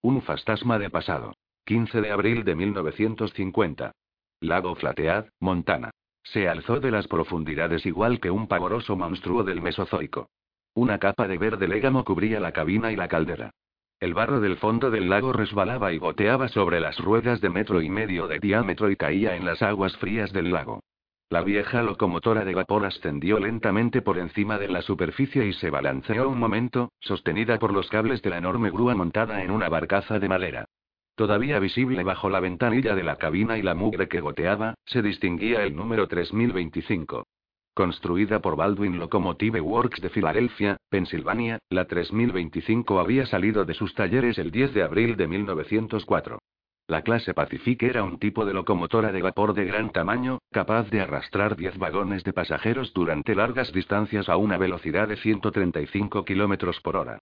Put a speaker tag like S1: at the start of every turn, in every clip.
S1: Un fantasma de pasado. 15 de abril de 1950. Lago Flatead, Montana. Se alzó de las profundidades igual que un pavoroso monstruo del Mesozoico. Una capa de verde légamo cubría la cabina y la caldera. El barro del fondo del lago resbalaba y goteaba sobre las ruedas de metro y medio de diámetro y caía en las aguas frías del lago. La vieja locomotora de vapor ascendió lentamente por encima de la superficie y se balanceó un momento, sostenida por los cables de la enorme grúa montada en una barcaza de madera. Todavía visible bajo la ventanilla de la cabina y la mugre que goteaba, se distinguía el número 3025. Construida por Baldwin Locomotive Works de Filadelfia, Pensilvania, la 3025 había salido de sus talleres el 10 de abril de 1904. La clase Pacific era un tipo de locomotora de vapor de gran tamaño, capaz de arrastrar 10 vagones de pasajeros durante largas distancias a una velocidad de 135 km por hora.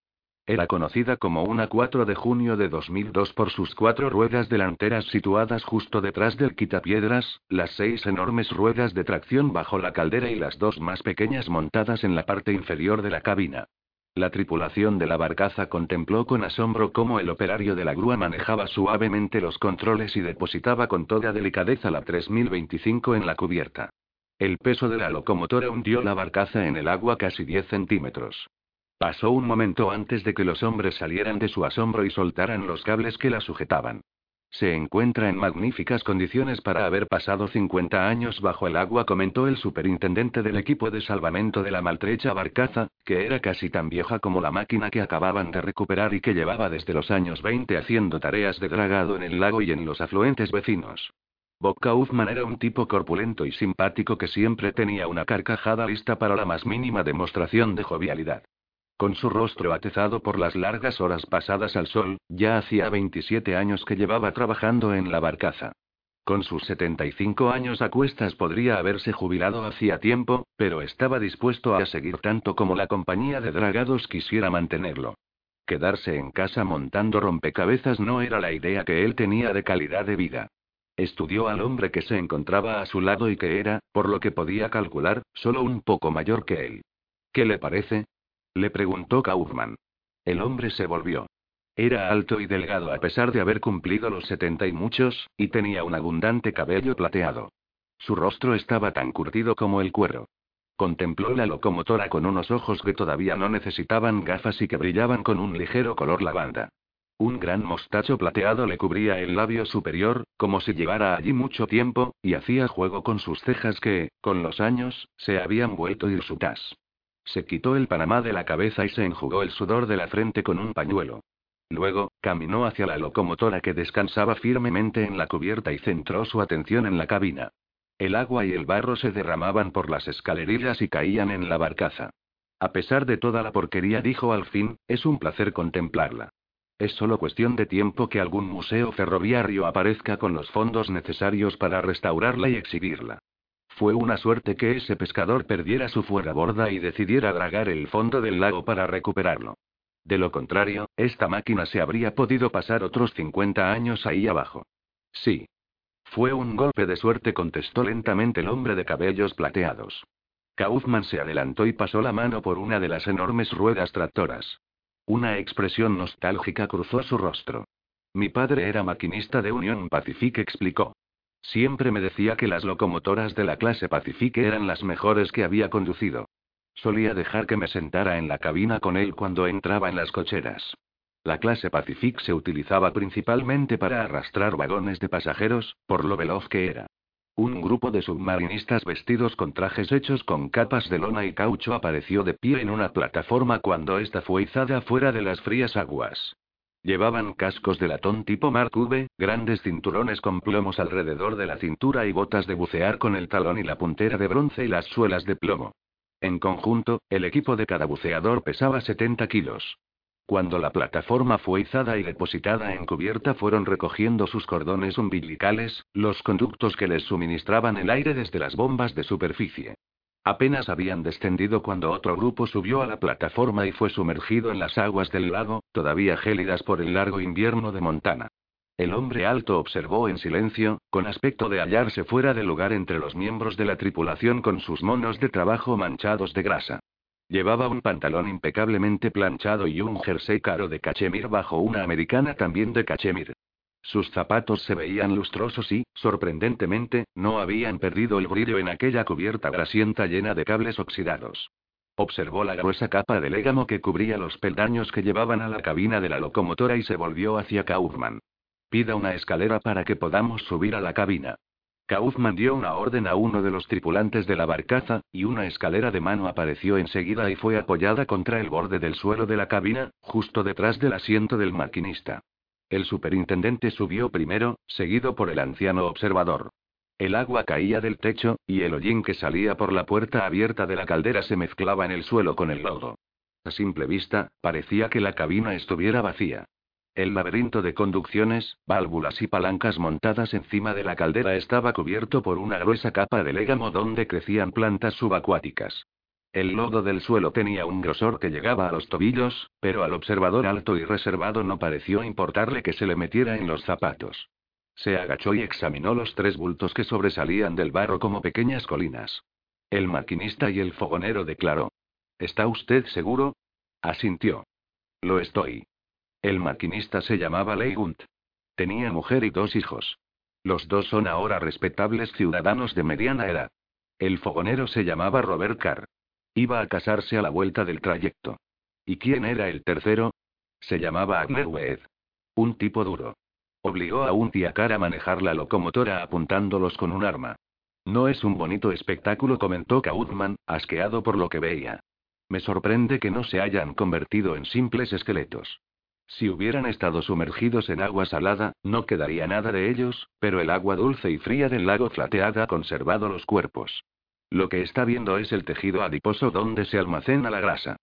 S1: Era conocida como una 4 de junio de 2002 por sus cuatro ruedas delanteras situadas justo detrás del quitapiedras, las seis enormes ruedas de tracción bajo la caldera y las dos más pequeñas montadas en la parte inferior de la cabina. La tripulación de la barcaza contempló con asombro cómo el operario de la grúa manejaba suavemente los controles y depositaba con toda delicadeza la 3025 en la cubierta. El peso de la locomotora hundió la barcaza en el agua casi 10 centímetros. Pasó un momento antes de que los hombres salieran de su asombro y soltaran los cables que la sujetaban. Se encuentra en magníficas condiciones para haber pasado 50 años bajo el agua, comentó el superintendente del equipo de salvamento de la maltrecha barcaza, que era casi tan vieja como la máquina que acababan de recuperar y que llevaba desde los años 20 haciendo tareas de dragado en el lago y en los afluentes vecinos. Bob Kaufman era un tipo corpulento y simpático que siempre tenía una carcajada lista para la más mínima demostración de jovialidad. Con su rostro atezado por las largas horas pasadas al sol, ya hacía 27 años que llevaba trabajando en la barcaza. Con sus 75 años a cuestas podría haberse jubilado hacía tiempo, pero estaba dispuesto a seguir tanto como la compañía de dragados quisiera mantenerlo. Quedarse en casa montando rompecabezas no era la idea que él tenía de calidad de vida. Estudió al hombre que se encontraba a su lado y que era, por lo que podía calcular, solo un poco mayor que él. ¿Qué le parece? Le preguntó Kaufman. El hombre se volvió. Era alto y delgado a pesar de haber cumplido los setenta y muchos, y tenía un abundante cabello plateado. Su rostro estaba tan curtido como el cuero. Contempló la locomotora con unos ojos que todavía no necesitaban gafas y que brillaban con un ligero color lavanda. Un gran mostacho plateado le cubría el labio superior, como si llevara allí mucho tiempo, y hacía juego con sus cejas que, con los años, se habían vuelto hirsutas. Se quitó el panamá de la cabeza y se enjugó el sudor de la frente con un pañuelo. Luego, caminó hacia la locomotora que descansaba firmemente en la cubierta y centró su atención en la cabina. El agua y el barro se derramaban por las escalerillas y caían en la barcaza. A pesar de toda la porquería, dijo al fin, es un placer contemplarla. Es solo cuestión de tiempo que algún museo ferroviario aparezca con los fondos necesarios para restaurarla y exhibirla. Fue una suerte que ese pescador perdiera su borda y decidiera dragar el fondo del lago para recuperarlo. De lo contrario, esta máquina se habría podido pasar otros 50 años ahí abajo. Sí. Fue un golpe de suerte, contestó lentamente el hombre de cabellos plateados. Kaufman se adelantó y pasó la mano por una de las enormes ruedas tractoras. Una expresión nostálgica cruzó su rostro. Mi padre era maquinista de Union Pacific, explicó. Siempre me decía que las locomotoras de la clase Pacific eran las mejores que había conducido. Solía dejar que me sentara en la cabina con él cuando entraba en las cocheras. La clase Pacific se utilizaba principalmente para arrastrar vagones de pasajeros, por lo veloz que era. Un grupo de submarinistas vestidos con trajes hechos con capas de lona y caucho apareció de pie en una plataforma cuando ésta fue izada fuera de las frías aguas. Llevaban cascos de latón tipo Mark V, grandes cinturones con plomos alrededor de la cintura y botas de bucear con el talón y la puntera de bronce y las suelas de plomo. En conjunto, el equipo de cada buceador pesaba 70 kilos. Cuando la plataforma fue izada y depositada en cubierta fueron recogiendo sus cordones umbilicales, los conductos que les suministraban el aire desde las bombas de superficie. Apenas habían descendido cuando otro grupo subió a la plataforma y fue sumergido en las aguas del lago, todavía gélidas por el largo invierno de Montana. El hombre alto observó en silencio, con aspecto de hallarse fuera de lugar entre los miembros de la tripulación con sus monos de trabajo manchados de grasa. Llevaba un pantalón impecablemente planchado y un jersey caro de cachemir bajo una americana también de cachemir. Sus zapatos se veían lustrosos y, sorprendentemente, no habían perdido el brillo en aquella cubierta grasienta llena de cables oxidados. Observó la gruesa capa de légamo que cubría los peldaños que llevaban a la cabina de la locomotora y se volvió hacia Kaufman. Pida una escalera para que podamos subir a la cabina. Kaufman dio una orden a uno de los tripulantes de la barcaza, y una escalera de mano apareció enseguida y fue apoyada contra el borde del suelo de la cabina, justo detrás del asiento del maquinista. El superintendente subió primero, seguido por el anciano observador. El agua caía del techo, y el hollín que salía por la puerta abierta de la caldera se mezclaba en el suelo con el lodo. A simple vista, parecía que la cabina estuviera vacía. El laberinto de conducciones, válvulas y palancas montadas encima de la caldera estaba cubierto por una gruesa capa de légamo donde crecían plantas subacuáticas. El lodo del suelo tenía un grosor que llegaba a los tobillos, pero al observador alto y reservado no pareció importarle que se le metiera en los zapatos. Se agachó y examinó los tres bultos que sobresalían del barro como pequeñas colinas. El maquinista y el fogonero declaró. ¿Está usted seguro? Asintió. Lo estoy. El maquinista se llamaba Leigunt. Tenía mujer y dos hijos. Los dos son ahora respetables ciudadanos de mediana edad. El fogonero se llamaba Robert Carr. Iba a casarse a la vuelta del trayecto. ¿Y quién era el tercero? Se llamaba Agner Weed. Un tipo duro. Obligó a un Carr a manejar la locomotora apuntándolos con un arma. No es un bonito espectáculo, comentó Kaufman, asqueado por lo que veía. Me sorprende que no se hayan convertido en simples esqueletos. Si hubieran estado sumergidos en agua salada, no quedaría nada de ellos, pero el agua dulce y fría del lago Flateada ha conservado los cuerpos. Lo que está viendo es el tejido adiposo donde se almacena la grasa.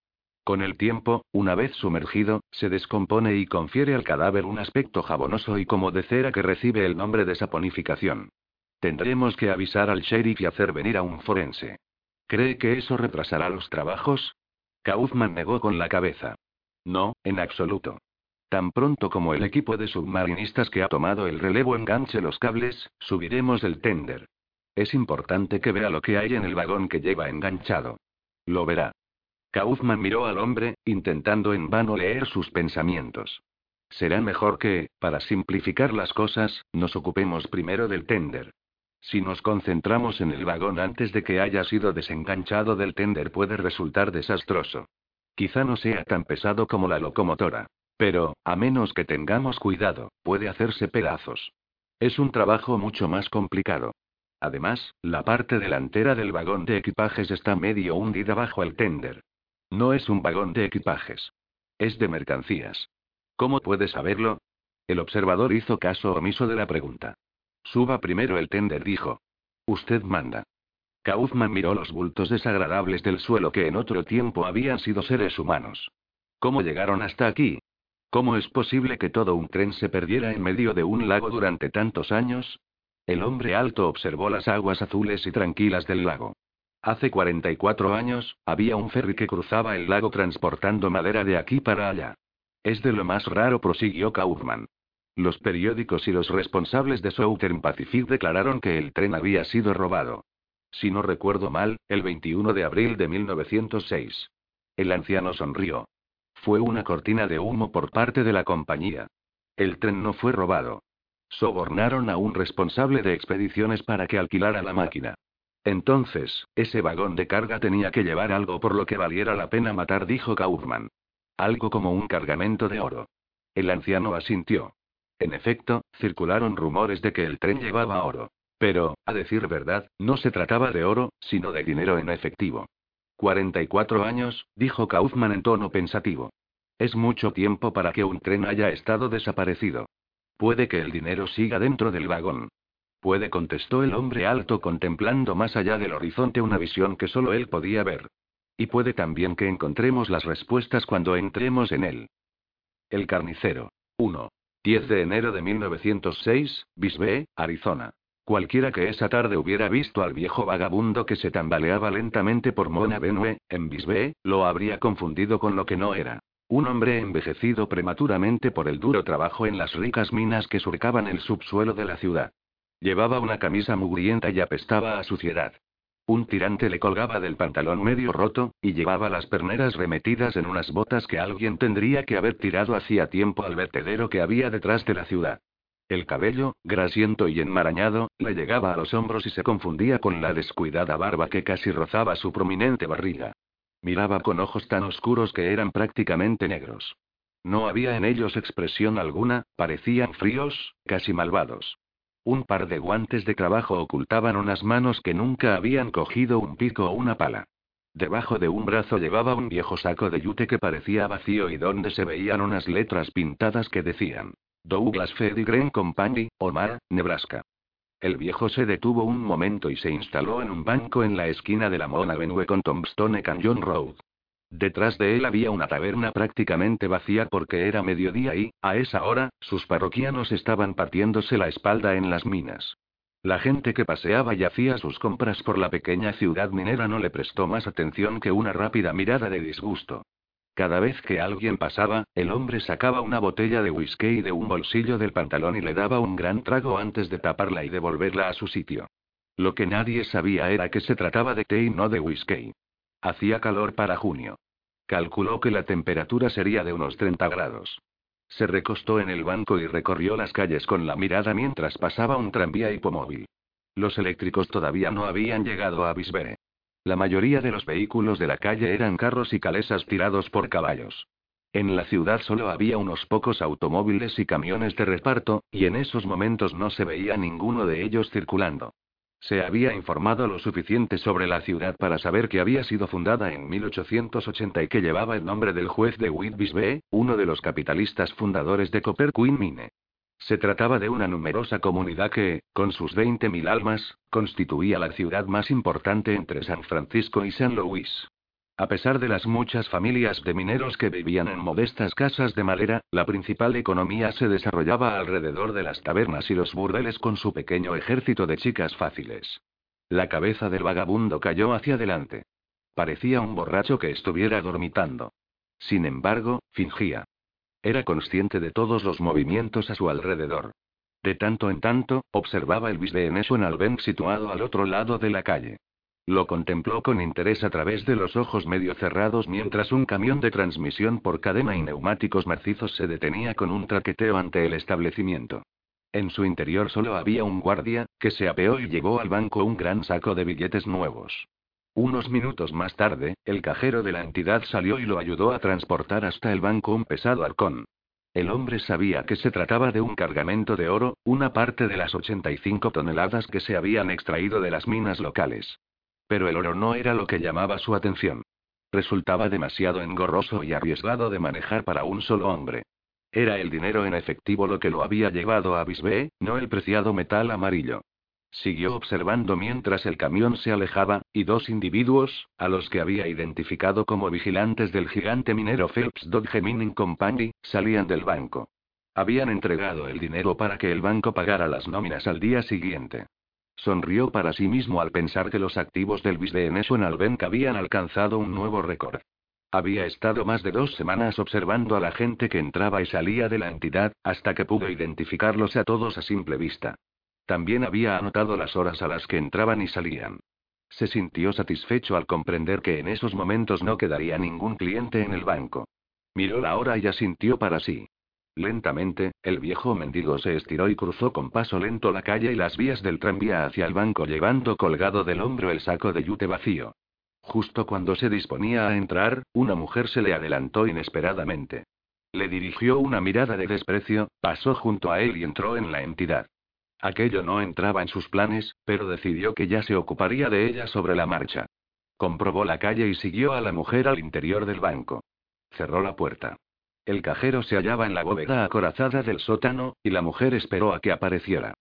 S1: Con el tiempo, una vez sumergido, se descompone y confiere al cadáver un aspecto jabonoso y como de cera que recibe el nombre de saponificación. Tendremos que avisar al sheriff y hacer venir a un forense. ¿Cree que eso retrasará los trabajos? Kaufman negó con la cabeza. No, en absoluto. Tan pronto como el equipo de submarinistas que ha tomado el relevo enganche los cables, subiremos el tender. Es importante que vea lo que hay en el vagón que lleva enganchado. Lo verá. Kaufman miró al hombre, intentando en vano leer sus pensamientos. Será mejor que, para simplificar las cosas, nos ocupemos primero del tender. Si nos concentramos en el vagón antes de que haya sido desenganchado del tender puede resultar desastroso. Quizá no sea tan pesado como la locomotora. Pero, a menos que tengamos cuidado, puede hacerse pedazos. Es un trabajo mucho más complicado. Además, la parte delantera del vagón de equipajes está medio hundida bajo el tender. No es un vagón de equipajes. Es de mercancías. ¿Cómo puede saberlo? El observador hizo caso omiso de la pregunta. Suba primero el tender, dijo. Usted manda. Kaufman miró los bultos desagradables del suelo que en otro tiempo habían sido seres humanos. ¿Cómo llegaron hasta aquí? ¿Cómo es posible que todo un tren se perdiera en medio de un lago durante tantos años? El hombre alto observó las aguas azules y tranquilas del lago. Hace 44 años, había un ferry que cruzaba el lago transportando madera de aquí para allá. Es de lo más raro, prosiguió Kaufman. Los periódicos y los responsables de Southern Pacific declararon que el tren había sido robado. Si no recuerdo mal, el 21 de abril de 1906. El anciano sonrió. Fue una cortina de humo por parte de la compañía. El tren no fue robado. Sobornaron a un responsable de expediciones para que alquilara la máquina. Entonces, ese vagón de carga tenía que llevar algo por lo que valiera la pena matar, dijo Kaufman. Algo como un cargamento de oro. El anciano asintió. En efecto, circularon rumores de que el tren llevaba oro. Pero, a decir verdad, no se trataba de oro, sino de dinero en efectivo. 44 años, dijo Kaufman en tono pensativo. Es mucho tiempo para que un tren haya estado desaparecido. Puede que el dinero siga dentro del vagón. Puede, contestó el hombre alto contemplando más allá del horizonte una visión que solo él podía ver. Y puede también que encontremos las respuestas cuando entremos en él. El carnicero. 1. 10 de enero de 1906, Bisbee, Arizona. Cualquiera que esa tarde hubiera visto al viejo vagabundo que se tambaleaba lentamente por Mona Benue, en Bisbee, lo habría confundido con lo que no era. Un hombre envejecido prematuramente por el duro trabajo en las ricas minas que surcaban el subsuelo de la ciudad. Llevaba una camisa mugrienta y apestaba a suciedad. Un tirante le colgaba del pantalón medio roto, y llevaba las perneras remetidas en unas botas que alguien tendría que haber tirado hacía tiempo al vertedero que había detrás de la ciudad. El cabello, grasiento y enmarañado, le llegaba a los hombros y se confundía con la descuidada barba que casi rozaba su prominente barriga. Miraba con ojos tan oscuros que eran prácticamente negros. No había en ellos expresión alguna, parecían fríos, casi malvados. Un par de guantes de trabajo ocultaban unas manos que nunca habían cogido un pico o una pala. Debajo de un brazo llevaba un viejo saco de yute que parecía vacío y donde se veían unas letras pintadas que decían: Douglas Grain Company, Omar, Nebraska. El viejo se detuvo un momento y se instaló en un banco en la esquina de la Mona Avenue con Tombstone Canyon Road. Detrás de él había una taberna prácticamente vacía porque era mediodía y, a esa hora, sus parroquianos estaban partiéndose la espalda en las minas. La gente que paseaba y hacía sus compras por la pequeña ciudad minera no le prestó más atención que una rápida mirada de disgusto. Cada vez que alguien pasaba, el hombre sacaba una botella de whisky de un bolsillo del pantalón y le daba un gran trago antes de taparla y devolverla a su sitio. Lo que nadie sabía era que se trataba de té y no de whisky. Hacía calor para junio. Calculó que la temperatura sería de unos 30 grados. Se recostó en el banco y recorrió las calles con la mirada mientras pasaba un tranvía hipomóvil. Los eléctricos todavía no habían llegado a Bisbee. La mayoría de los vehículos de la calle eran carros y calesas tirados por caballos. En la ciudad solo había unos pocos automóviles y camiones de reparto, y en esos momentos no se veía ninguno de ellos circulando. Se había informado lo suficiente sobre la ciudad para saber que había sido fundada en 1880 y que llevaba el nombre del juez de Whitbisbee, uno de los capitalistas fundadores de Copper Queen Mine. Se trataba de una numerosa comunidad que, con sus 20.000 almas, constituía la ciudad más importante entre San Francisco y San Luis. A pesar de las muchas familias de mineros que vivían en modestas casas de madera, la principal economía se desarrollaba alrededor de las tabernas y los burdeles con su pequeño ejército de chicas fáciles. La cabeza del vagabundo cayó hacia adelante. Parecía un borracho que estuviera dormitando. Sin embargo, fingía. Era consciente de todos los movimientos a su alrededor. De tanto en tanto, observaba el Bisbee National Bank situado al otro lado de la calle. Lo contempló con interés a través de los ojos medio cerrados mientras un camión de transmisión por cadena y neumáticos macizos se detenía con un traqueteo ante el establecimiento. En su interior solo había un guardia, que se apeó y llevó al banco un gran saco de billetes nuevos. Unos minutos más tarde, el cajero de la entidad salió y lo ayudó a transportar hasta el banco un pesado arcón. El hombre sabía que se trataba de un cargamento de oro, una parte de las 85 toneladas que se habían extraído de las minas locales. Pero el oro no era lo que llamaba su atención. Resultaba demasiado engorroso y arriesgado de manejar para un solo hombre. Era el dinero en efectivo lo que lo había llevado a Bisbee, no el preciado metal amarillo. Siguió observando mientras el camión se alejaba, y dos individuos, a los que había identificado como vigilantes del gigante minero Phelps Dodge Mining Company, salían del banco. Habían entregado el dinero para que el banco pagara las nóminas al día siguiente. Sonrió para sí mismo al pensar que los activos del Bisbee National Bank habían alcanzado un nuevo récord. Había estado más de dos semanas observando a la gente que entraba y salía de la entidad, hasta que pudo identificarlos a todos a simple vista. También había anotado las horas a las que entraban y salían. Se sintió satisfecho al comprender que en esos momentos no quedaría ningún cliente en el banco. Miró la hora y asintió para sí. Lentamente, el viejo mendigo se estiró y cruzó con paso lento la calle y las vías del tranvía hacia el banco llevando colgado del hombro el saco de yute vacío. Justo cuando se disponía a entrar, una mujer se le adelantó inesperadamente. Le dirigió una mirada de desprecio, pasó junto a él y entró en la entidad. Aquello no entraba en sus planes, pero decidió que ya se ocuparía de ella sobre la marcha. Comprobó la calle y siguió a la mujer al interior del banco. Cerró la puerta. El cajero se hallaba en la bóveda acorazada del sótano, y la mujer esperó a que apareciera.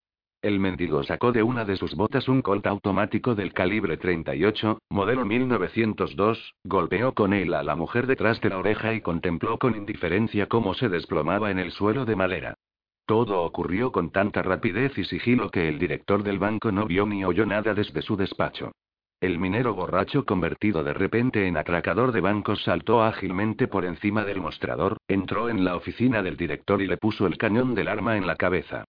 S1: El mendigo sacó de una de sus botas un Colt automático del calibre 38, modelo 1902, golpeó con él a la mujer detrás de la oreja y contempló con indiferencia cómo se desplomaba en el suelo de madera. Todo ocurrió con tanta rapidez y sigilo que el director del banco no vio ni oyó nada desde su despacho. El minero borracho convertido de repente en atracador de bancos saltó ágilmente por encima del mostrador, entró en la oficina del director y le puso el cañón del arma en la cabeza.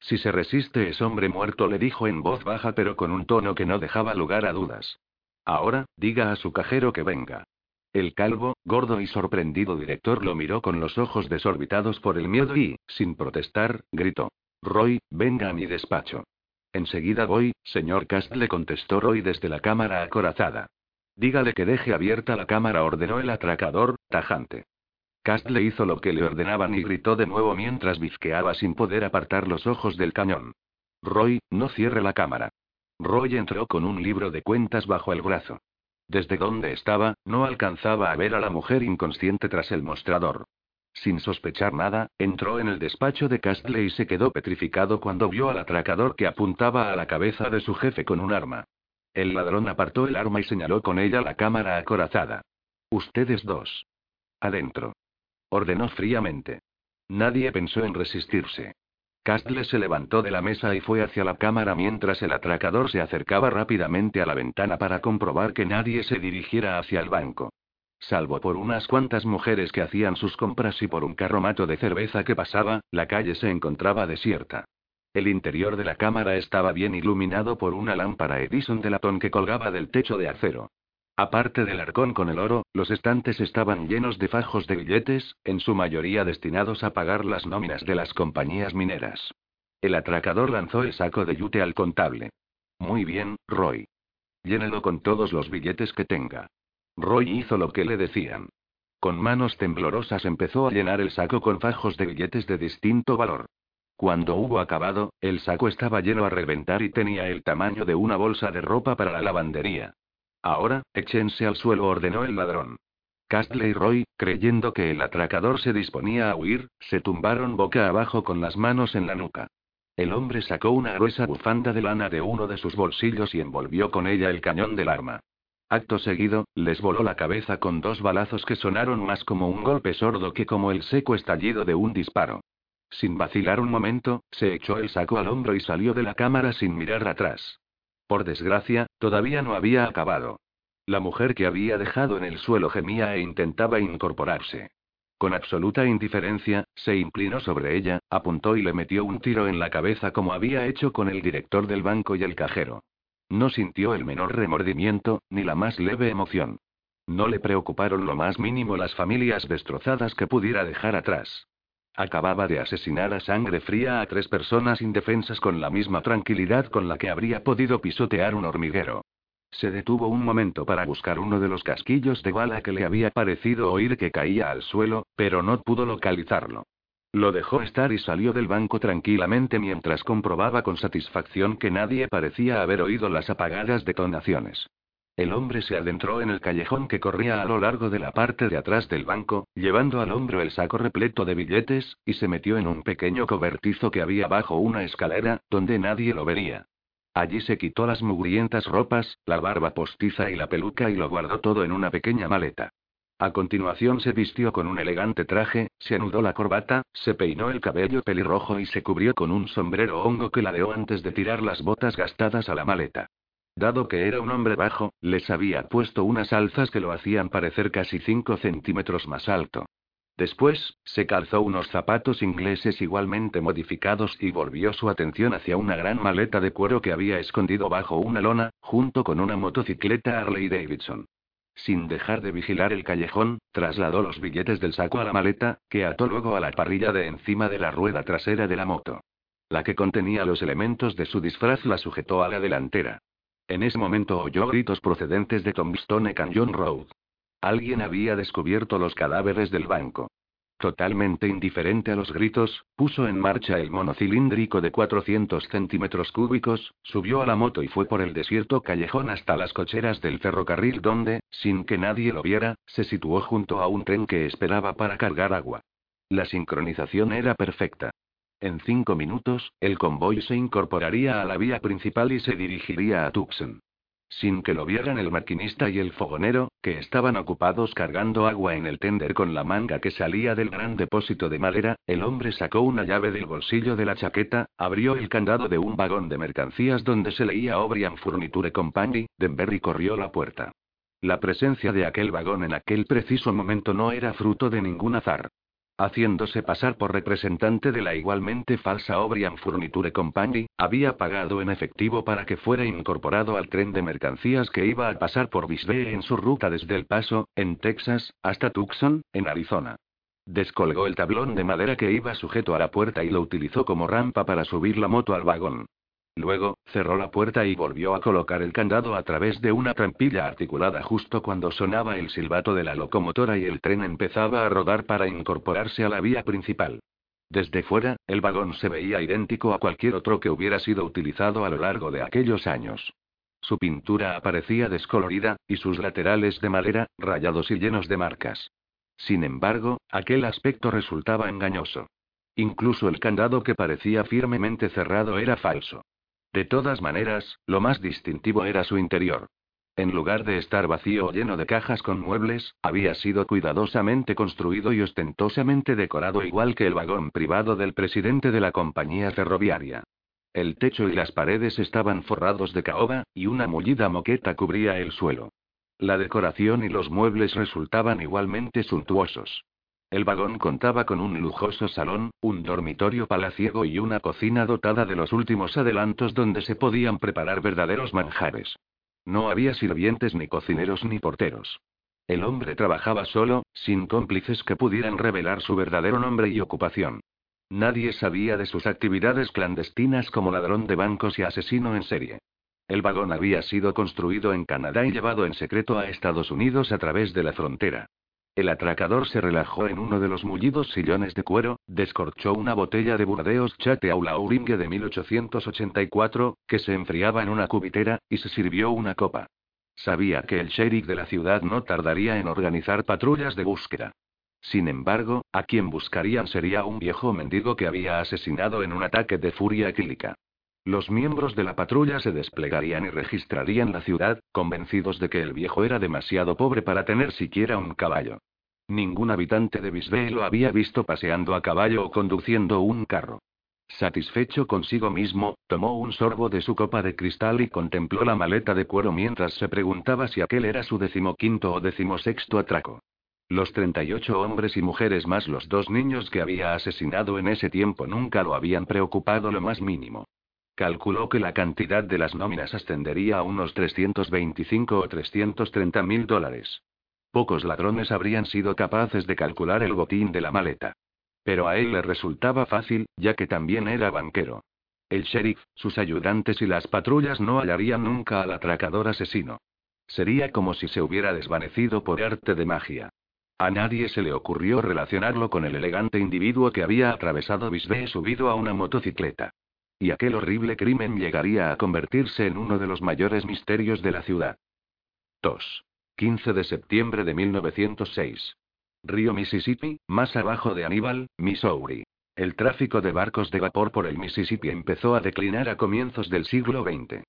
S1: Si se resiste es hombre muerto, le dijo en voz baja pero con un tono que no dejaba lugar a dudas. Ahora, diga a su cajero que venga. El calvo, gordo y sorprendido director lo miró con los ojos desorbitados por el miedo y, sin protestar, gritó. Roy, venga a mi despacho. Enseguida voy, señor Cast, le contestó Roy desde la cámara acorazada. Dígale que deje abierta la cámara, ordenó el atracador, tajante. Cast le hizo lo que le ordenaban y gritó de nuevo mientras bizqueaba sin poder apartar los ojos del cañón. Roy, no cierre la cámara. Roy entró con un libro de cuentas bajo el brazo. Desde donde estaba, no alcanzaba a ver a la mujer inconsciente tras el mostrador. Sin sospechar nada, entró en el despacho de Castle y se quedó petrificado cuando vio al atracador que apuntaba a la cabeza de su jefe con un arma. El ladrón apartó el arma y señaló con ella la cámara acorazada. Ustedes dos. Adentro. Ordenó fríamente. Nadie pensó en resistirse. Castle se levantó de la mesa y fue hacia la cámara mientras el atracador se acercaba rápidamente a la ventana para comprobar que nadie se dirigiera hacia el banco. Salvo por unas cuantas mujeres que hacían sus compras y por un carromato de cerveza que pasaba, la calle se encontraba desierta. El interior de la cámara estaba bien iluminado por una lámpara Edison de latón que colgaba del techo de acero. Aparte del arcón con el oro, los estantes estaban llenos de fajos de billetes, en su mayoría destinados a pagar las nóminas de las compañías mineras. El atracador lanzó el saco de yute al contable. Muy bien, Roy. Llénelo con todos los billetes que tenga. Roy hizo lo que le decían. Con manos temblorosas empezó a llenar el saco con fajos de billetes de distinto valor. Cuando hubo acabado, el saco estaba lleno a reventar y tenía el tamaño de una bolsa de ropa para la lavandería. Ahora, échense al suelo, ordenó el ladrón. Castle y Roy, creyendo que el atracador se disponía a huir, se tumbaron boca abajo con las manos en la nuca. El hombre sacó una gruesa bufanda de lana de uno de sus bolsillos y envolvió con ella el cañón del arma. Acto seguido, les voló la cabeza con dos balazos que sonaron más como un golpe sordo que como el seco estallido de un disparo. Sin vacilar un momento, se echó el saco al hombro y salió de la cámara sin mirar atrás. Por desgracia, todavía no había acabado. La mujer que había dejado en el suelo gemía e intentaba incorporarse. Con absoluta indiferencia, se inclinó sobre ella, apuntó y le metió un tiro en la cabeza como había hecho con el director del banco y el cajero. No sintió el menor remordimiento, ni la más leve emoción. No le preocuparon lo más mínimo las familias destrozadas que pudiera dejar atrás. Acababa de asesinar a sangre fría a tres personas indefensas con la misma tranquilidad con la que habría podido pisotear un hormiguero. Se detuvo un momento para buscar uno de los casquillos de bala que le había parecido oír que caía al suelo, pero no pudo localizarlo. Lo dejó estar y salió del banco tranquilamente mientras comprobaba con satisfacción que nadie parecía haber oído las apagadas detonaciones. El hombre se adentró en el callejón que corría a lo largo de la parte de atrás del banco, llevando al hombro el saco repleto de billetes, y se metió en un pequeño cobertizo que había bajo una escalera, donde nadie lo vería. Allí se quitó las mugrientas ropas, la barba postiza y la peluca y lo guardó todo en una pequeña maleta. A continuación se vistió con un elegante traje, se anudó la corbata, se peinó el cabello pelirrojo y se cubrió con un sombrero hongo que ladeó antes de tirar las botas gastadas a la maleta. Dado que era un hombre bajo, les había puesto unas alzas que lo hacían parecer casi 5 centímetros más alto. Después, se calzó unos zapatos ingleses igualmente modificados y volvió su atención hacia una gran maleta de cuero que había escondido bajo una lona, junto con una motocicleta Harley Davidson. Sin dejar de vigilar el callejón, trasladó los billetes del saco a la maleta, que ató luego a la parrilla de encima de la rueda trasera de la moto. La que contenía los elementos de su disfraz la sujetó a la delantera. En ese momento oyó gritos procedentes de Tombstone Canyon Road. Alguien había descubierto los cadáveres del banco. Totalmente indiferente a los gritos, puso en marcha el monocilíndrico de 400 centímetros cúbicos, subió a la moto y fue por el desierto callejón hasta las cocheras del ferrocarril donde, sin que nadie lo viera, se situó junto a un tren que esperaba para cargar agua. La sincronización era perfecta. En cinco minutos, el convoy se incorporaría a la vía principal y se dirigiría a Tucson. Sin que lo vieran el maquinista y el fogonero, que estaban ocupados cargando agua en el tender con la manga que salía del gran depósito de madera, el hombre sacó una llave del bolsillo de la chaqueta, abrió el candado de un vagón de mercancías donde se leía Obrian Furniture Company, Denver y corrió la puerta. La presencia de aquel vagón en aquel preciso momento no era fruto de ningún azar. Haciéndose pasar por representante de la igualmente falsa Obrian Furniture Company, había pagado en efectivo para que fuera incorporado al tren de mercancías que iba a pasar por Bisbee en su ruta desde El Paso, en Texas, hasta Tucson, en Arizona. Descolgó el tablón de madera que iba sujeto a la puerta y lo utilizó como rampa para subir la moto al vagón. Luego, cerró la puerta y volvió a colocar el candado a través de una trampilla articulada justo cuando sonaba el silbato de la locomotora y el tren empezaba a rodar para incorporarse a la vía principal. Desde fuera, el vagón se veía idéntico a cualquier otro que hubiera sido utilizado a lo largo de aquellos años. Su pintura aparecía descolorida, y sus laterales de madera, rayados y llenos de marcas. Sin embargo, aquel aspecto resultaba engañoso. Incluso el candado que parecía firmemente cerrado era falso. De todas maneras, lo más distintivo era su interior. En lugar de estar vacío o lleno de cajas con muebles, había sido cuidadosamente construido y ostentosamente decorado igual que el vagón privado del presidente de la compañía ferroviaria. El techo y las paredes estaban forrados de caoba, y una mullida moqueta cubría el suelo. La decoración y los muebles resultaban igualmente suntuosos. El vagón contaba con un lujoso salón, un dormitorio palaciego y una cocina dotada de los últimos adelantos donde se podían preparar verdaderos manjares. No había sirvientes ni cocineros ni porteros. El hombre trabajaba solo, sin cómplices que pudieran revelar su verdadero nombre y ocupación. Nadie sabía de sus actividades clandestinas como ladrón de bancos y asesino en serie. El vagón había sido construido en Canadá y llevado en secreto a Estados Unidos a través de la frontera. El atracador se relajó en uno de los mullidos sillones de cuero, descorchó una botella de Burdeos Chate Aulauringue de 1884, que se enfriaba en una cubitera, y se sirvió una copa. Sabía que el sheriff de la ciudad no tardaría en organizar patrullas de búsqueda. Sin embargo, a quien buscarían sería un viejo mendigo que había asesinado en un ataque de furia equílica. Los miembros de la patrulla se desplegarían y registrarían la ciudad, convencidos de que el viejo era demasiado pobre para tener siquiera un caballo. Ningún habitante de Bisbee lo había visto paseando a caballo o conduciendo un carro. Satisfecho consigo mismo, tomó un sorbo de su copa de cristal y contempló la maleta de cuero mientras se preguntaba si aquel era su decimoquinto o decimosexto atraco. Los 38 hombres y mujeres más los dos niños que había asesinado en ese tiempo nunca lo habían preocupado lo más mínimo. Calculó que la cantidad de las nóminas ascendería a unos 325 o 330 mil dólares. Pocos ladrones habrían sido capaces de calcular el botín de la maleta. Pero a él le resultaba fácil, ya que también era banquero. El sheriff, sus ayudantes y las patrullas no hallarían nunca al atracador asesino. Sería como si se hubiera desvanecido por arte de magia. A nadie se le ocurrió relacionarlo con el elegante individuo que había atravesado Bisbee subido a una motocicleta. Y aquel horrible crimen llegaría a convertirse en uno de los mayores misterios de la ciudad. 2. 15 de septiembre de 1906. Río Mississippi, más abajo de Aníbal, Missouri. El tráfico de barcos de vapor por el Mississippi empezó a declinar a comienzos del siglo XX.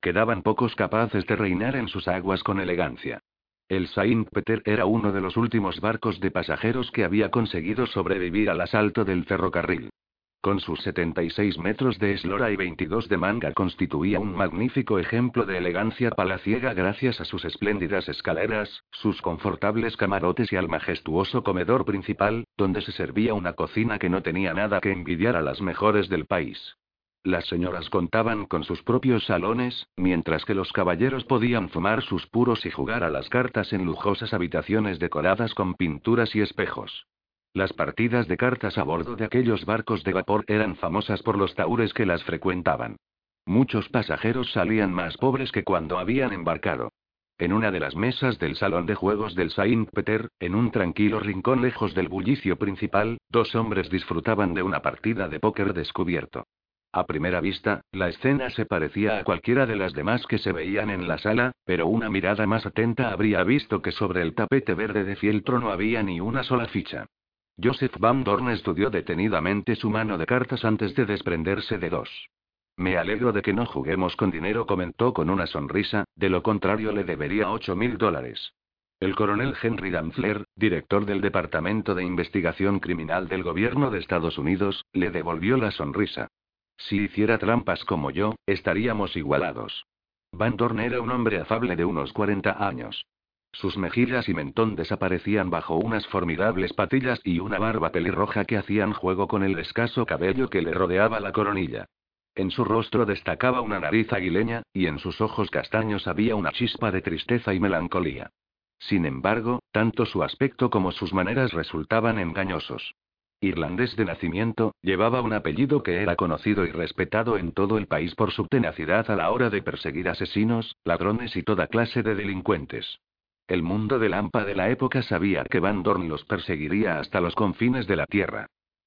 S1: Quedaban pocos capaces de reinar en sus aguas con elegancia. El Saint Peter era uno de los últimos barcos de pasajeros que había conseguido sobrevivir al asalto del ferrocarril. Con sus 76 metros de eslora y 22 de manga constituía un magnífico ejemplo de elegancia palaciega gracias a sus espléndidas escaleras, sus confortables camarotes y al majestuoso comedor principal, donde se servía una cocina que no tenía nada que envidiar a las mejores del país. Las señoras contaban con sus propios salones, mientras que los caballeros podían fumar sus puros y jugar a las cartas en lujosas habitaciones decoradas con pinturas y espejos. Las partidas de cartas a bordo de aquellos barcos de vapor eran famosas por los taúres que las frecuentaban. Muchos pasajeros salían más pobres que cuando habían embarcado. En una de las mesas del salón de juegos del Saint Peter, en un tranquilo rincón lejos del bullicio principal, dos hombres disfrutaban de una partida de póker descubierto. A primera vista, la escena se parecía a cualquiera de las demás que se veían en la sala, pero una mirada más atenta habría visto que sobre el tapete verde de fieltro no había ni una sola ficha. Joseph Van Dorn estudió detenidamente su mano de cartas antes de desprenderse de dos. Me alegro de que no juguemos con dinero, comentó con una sonrisa, de lo contrario le debería ocho mil dólares. El coronel Henry Danfler, director del Departamento de Investigación Criminal del Gobierno de Estados Unidos, le devolvió la sonrisa. Si hiciera trampas como yo, estaríamos igualados. Van Dorn era un hombre afable de unos 40 años. Sus mejillas y mentón desaparecían bajo unas formidables patillas y una barba pelirroja que hacían juego con el escaso cabello que le rodeaba la coronilla. En su rostro destacaba una nariz aguileña, y en sus ojos castaños había una chispa de tristeza y melancolía. Sin embargo, tanto su aspecto como sus maneras resultaban engañosos. Irlandés de nacimiento, llevaba un apellido que era conocido y respetado en todo el país por su tenacidad a la hora de perseguir asesinos, ladrones y toda clase de delincuentes. El mundo de Lampa de la época sabía que Van Dorn los perseguiría hasta los confines de la Tierra.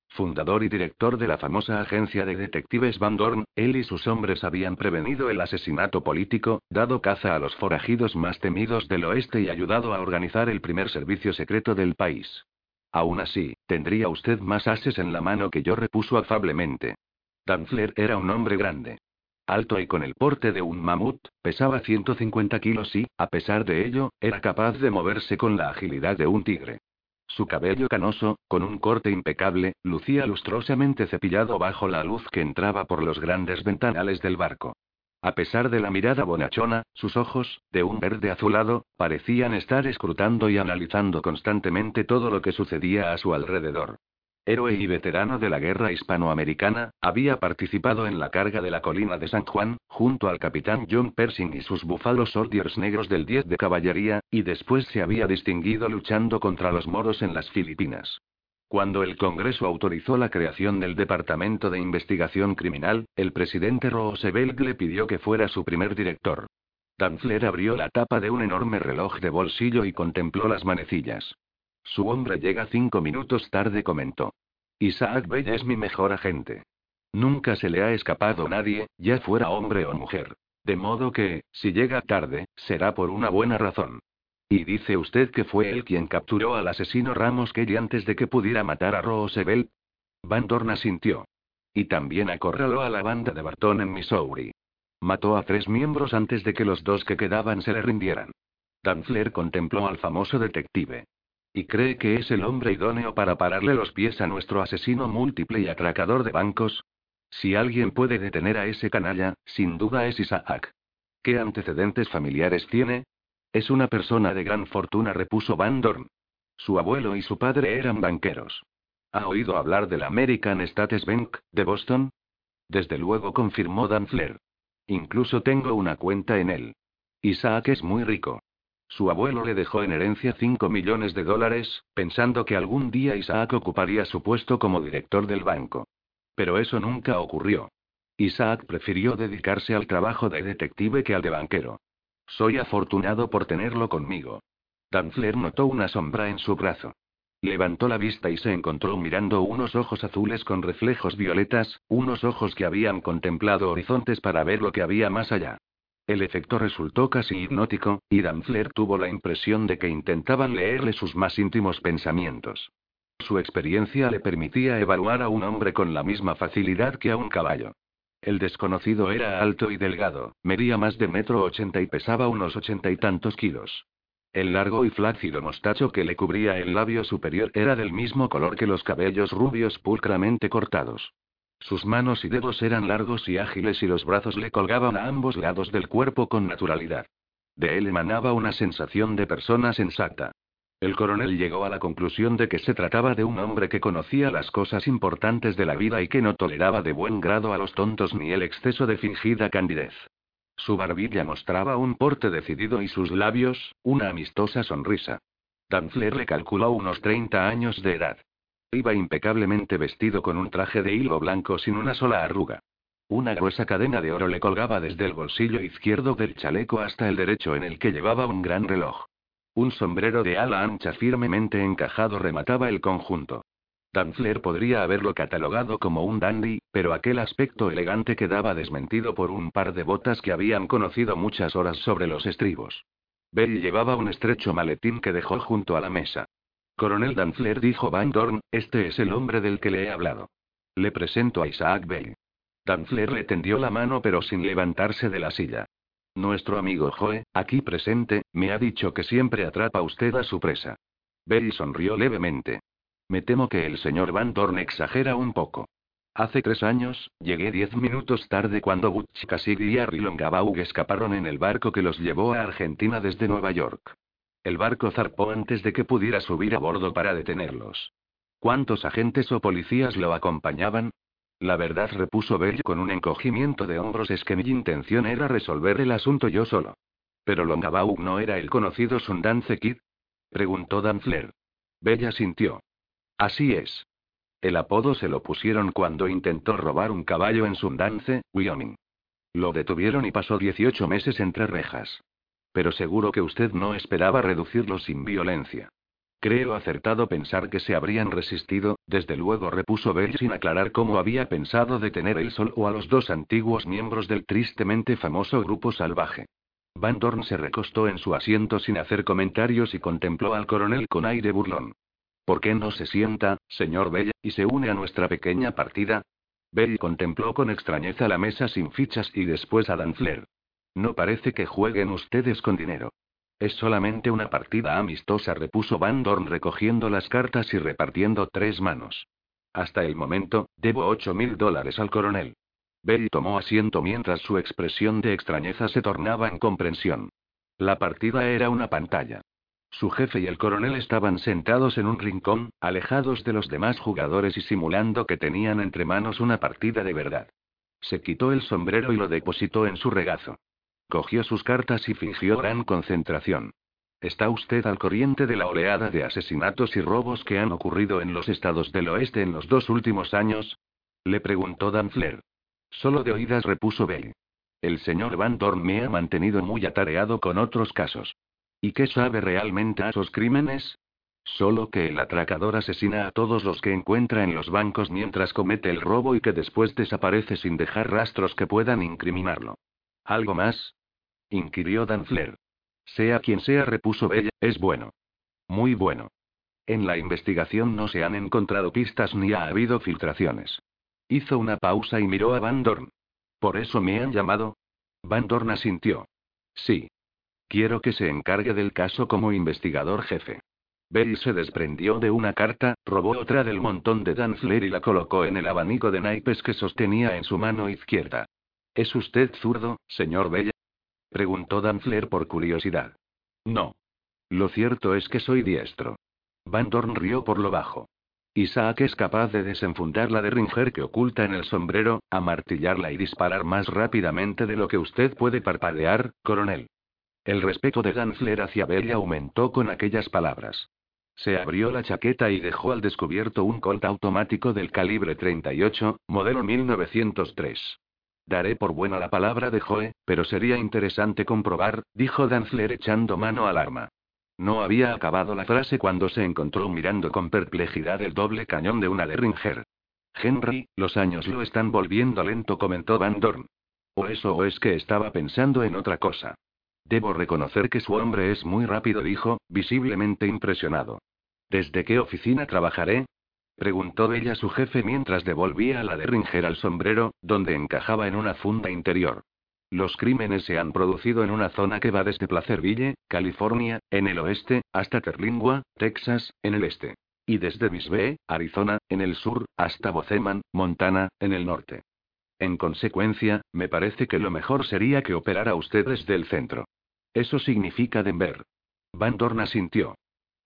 S1: Fundador y director de la famosa agencia de detectives Van Dorn, él y sus hombres habían prevenido el asesinato político, dado caza a los forajidos más temidos del oeste y ayudado a organizar el primer servicio secreto del país. Aún así, tendría usted más ases en la mano que yo, repuso afablemente. Danfler era un hombre grande. Alto y con el porte de un mamut, pesaba 150 kilos y, a pesar de ello, era capaz de moverse con la agilidad de un tigre. Su cabello canoso, con un corte impecable, lucía lustrosamente cepillado bajo la luz que entraba por los grandes ventanales del barco. A pesar de la mirada bonachona, sus ojos, de un verde azulado, parecían estar escrutando y analizando constantemente todo lo que sucedía a su alrededor. Héroe y veterano de la guerra hispanoamericana, había participado en la carga de la colina de San Juan, junto al capitán John Persing y sus Buffalo Soldiers negros del 10 de caballería, y después se había distinguido luchando contra los moros en las Filipinas. Cuando el Congreso autorizó la creación del Departamento de Investigación Criminal, el presidente Roosevelt le pidió que fuera su primer director. Danfler abrió la tapa de un enorme reloj de bolsillo y contempló las manecillas. Su hombre llega cinco minutos tarde, comentó. Isaac Bell es mi mejor agente. Nunca se le ha escapado nadie, ya fuera hombre o mujer. De modo que, si llega tarde, será por una buena razón. ¿Y dice usted que fue él quien capturó al asesino Ramos Kelly antes de que pudiera matar a Roosevelt? Van Dorn asintió. Y también acorraló a la banda de Barton en Missouri. Mató a tres miembros antes de que los dos que quedaban se le rindieran. Danfler contempló al famoso detective. ¿Y cree que es el hombre idóneo para pararle los pies a nuestro asesino múltiple y atracador de bancos? Si alguien puede detener a ese canalla, sin duda es Isaac. ¿Qué antecedentes familiares tiene? Es una persona de gran fortuna, repuso Van Dorn. Su abuelo y su padre eran banqueros. ¿Ha oído hablar del American States Bank, de Boston? Desde luego, confirmó Danfler. Incluso tengo una cuenta en él. Isaac es muy rico. Su abuelo le dejó en herencia 5 millones de dólares, pensando que algún día Isaac ocuparía su puesto como director del banco. Pero eso nunca ocurrió. Isaac prefirió dedicarse al trabajo de detective que al de banquero. Soy afortunado por tenerlo conmigo. Danfler notó una sombra en su brazo. Levantó la vista y se encontró mirando unos ojos azules con reflejos violetas, unos ojos que habían contemplado horizontes para ver lo que había más allá. El efecto resultó casi hipnótico, y Danfler tuvo la impresión de que intentaban leerle sus más íntimos pensamientos. Su experiencia le permitía evaluar a un hombre con la misma facilidad que a un caballo. El desconocido era alto y delgado, medía más de metro ochenta y pesaba unos ochenta y tantos kilos. El largo y flácido mostacho que le cubría el labio superior era del mismo color que los cabellos rubios pulcramente cortados. Sus manos y dedos eran largos y ágiles y los brazos le colgaban a ambos lados del cuerpo con naturalidad. De él emanaba una sensación de persona sensata. El coronel llegó a la conclusión de que se trataba de un hombre que conocía las cosas importantes de la vida y que no toleraba de buen grado a los tontos ni el exceso de fingida candidez. Su barbilla mostraba un porte decidido y sus labios, una amistosa sonrisa. Danfler le calculó unos 30 años de edad. Iba impecablemente vestido con un traje de hilo blanco sin una sola arruga. Una gruesa cadena de oro le colgaba desde el bolsillo izquierdo del chaleco hasta el derecho en el que llevaba un gran reloj. Un sombrero de ala ancha firmemente encajado remataba el conjunto. Danfler podría haberlo catalogado como un dandy, pero aquel aspecto elegante quedaba desmentido por un par de botas que habían conocido muchas horas sobre los estribos. Bell llevaba un estrecho maletín que dejó junto a la mesa. Coronel Danfler dijo Van Dorn, este es el hombre del que le he hablado. Le presento a Isaac Bell. Danfler le tendió la mano pero sin levantarse de la silla. Nuestro amigo Joe, aquí presente, me ha dicho que siempre atrapa usted a su presa. Bell sonrió levemente. Me temo que el señor Van Dorn exagera un poco. Hace tres años, llegué diez minutos tarde cuando Butch Cassidy y Harry Longabaugh escaparon en el barco que los llevó a Argentina desde Nueva York. El barco zarpó antes de que pudiera subir a bordo para detenerlos. ¿Cuántos agentes o policías lo acompañaban? La verdad, repuso Bell con un encogimiento de hombros, es que mi intención era resolver el asunto yo solo. ¿Pero Longabaugh no era el conocido Sundance Kid? Preguntó Danfler. Bella sintió. Así es. El apodo se lo pusieron cuando intentó robar un caballo en Sundance, Wyoming. Lo detuvieron y pasó 18 meses entre rejas. Pero seguro que usted no esperaba reducirlo sin violencia. Creo acertado pensar que se habrían resistido, desde luego repuso Bell sin aclarar cómo había pensado detener el sol o a los dos antiguos miembros del tristemente famoso grupo salvaje. Van Dorn se recostó en su asiento sin hacer comentarios y contempló al coronel con aire burlón. ¿Por qué no se sienta, señor Bell, y se une a nuestra pequeña partida? Bell contempló con extrañeza la mesa sin fichas y después a Danfler. No parece que jueguen ustedes con dinero. Es solamente una partida amistosa, repuso Van Dorn recogiendo las cartas y repartiendo tres manos. Hasta el momento, debo ocho mil dólares al coronel. Bell tomó asiento mientras su expresión de extrañeza se tornaba en comprensión. La partida era una pantalla. Su jefe y el coronel estaban sentados en un rincón, alejados de los demás jugadores y simulando que tenían entre manos una partida de verdad. Se quitó el sombrero y lo depositó en su regazo. Cogió sus cartas y fingió gran concentración. ¿Está usted al corriente de la oleada de asesinatos y robos que han ocurrido en los estados del oeste en los dos últimos años? Le preguntó Danfler. Solo de oídas repuso Bell. El señor Van Dorn me ha mantenido muy atareado con otros casos. ¿Y qué sabe realmente a esos crímenes? Solo que el atracador asesina a todos los que encuentra en los bancos mientras comete el robo y que después desaparece sin dejar rastros que puedan incriminarlo. ¿Algo más? inquirió Danfler. Sea quien sea, repuso Bella, es bueno. Muy bueno. En la investigación no se han encontrado pistas ni ha habido filtraciones. Hizo una pausa y miró a Van Dorn. ¿Por eso me han llamado? Van Dorn asintió. Sí. Quiero que se encargue del caso como investigador jefe. Bell se desprendió de una carta, robó otra del montón de Danfler y la colocó en el abanico de naipes que sostenía en su mano izquierda. ¿Es usted zurdo, señor Bell? Preguntó Danfler por curiosidad. No. Lo cierto es que soy diestro. Van Dorn rió por lo bajo. Isaac es capaz de desenfundar la de Ringer que oculta en el sombrero, amartillarla y disparar más rápidamente de lo que usted puede parpadear, coronel. El respeto de Danfler hacia Bella aumentó con aquellas palabras. Se abrió la chaqueta y dejó al descubierto un Colt automático del calibre 38, modelo 1903. Daré por buena la palabra de Joe, pero sería interesante comprobar, dijo Danfler echando mano al arma. No había acabado la frase cuando se encontró mirando con perplejidad el doble cañón de una Derringer. Henry, los años lo están volviendo lento, comentó Van Dorn. O eso o es que estaba pensando en otra cosa. Debo reconocer que su hombre es muy rápido, dijo, visiblemente impresionado. ¿Desde qué oficina trabajaré? Preguntó Bella a su jefe mientras devolvía la Derringer al sombrero, donde encajaba en una funda interior. Los crímenes se han producido en una zona que va desde Placerville, California, en el oeste, hasta Terlingua, Texas, en el este. Y desde Bisbee, Arizona, en el sur, hasta Bozeman, Montana, en el norte. En consecuencia, me parece que lo mejor sería que operara usted desde el centro. Eso significa Denver. Van Dorn asintió.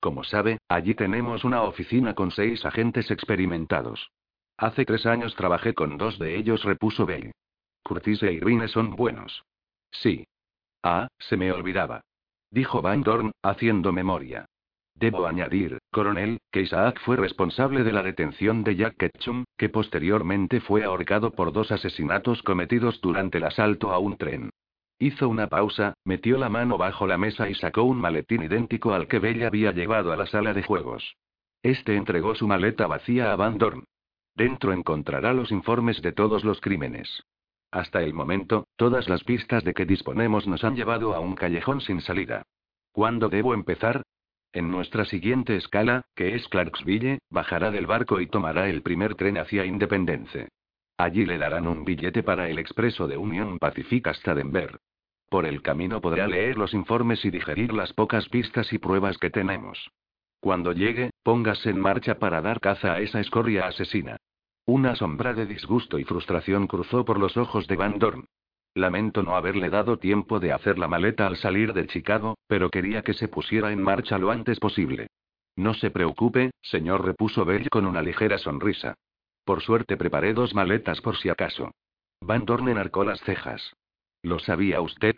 S1: Como sabe, allí tenemos una oficina con seis agentes experimentados. Hace tres años trabajé con dos de ellos, repuso Bell. Curtis e Irvine son buenos. Sí. Ah, se me olvidaba. Dijo Van Dorn, haciendo memoria. Debo añadir, coronel, que Isaac fue responsable de la detención de Jack Ketchum, que posteriormente fue ahorcado por dos asesinatos cometidos durante el asalto a un tren. Hizo una pausa, metió la mano bajo la mesa y sacó un maletín idéntico al que Bella había llevado a la sala de juegos. Este entregó su maleta vacía a Van Dorn. Dentro encontrará los informes de todos los crímenes. Hasta el momento, todas las pistas de que disponemos nos han llevado a un callejón sin salida. ¿Cuándo debo empezar? En nuestra siguiente escala, que es Clarksville, bajará del barco y tomará el primer tren hacia Independence. Allí le darán un billete para el expreso de Union Pacific hasta Denver. Por el camino podrá leer los informes y digerir las pocas pistas y pruebas que tenemos. Cuando llegue, póngase en marcha para dar caza a esa escoria asesina. Una sombra de disgusto y frustración cruzó por los ojos de Van Dorn. Lamento no haberle dado tiempo de hacer la maleta al salir de Chicago, pero quería que se pusiera en marcha lo antes posible. No se preocupe, señor, repuso Bell con una ligera sonrisa. Por suerte preparé dos maletas por si acaso. Van Dorn enarcó las cejas. ¿Lo sabía usted?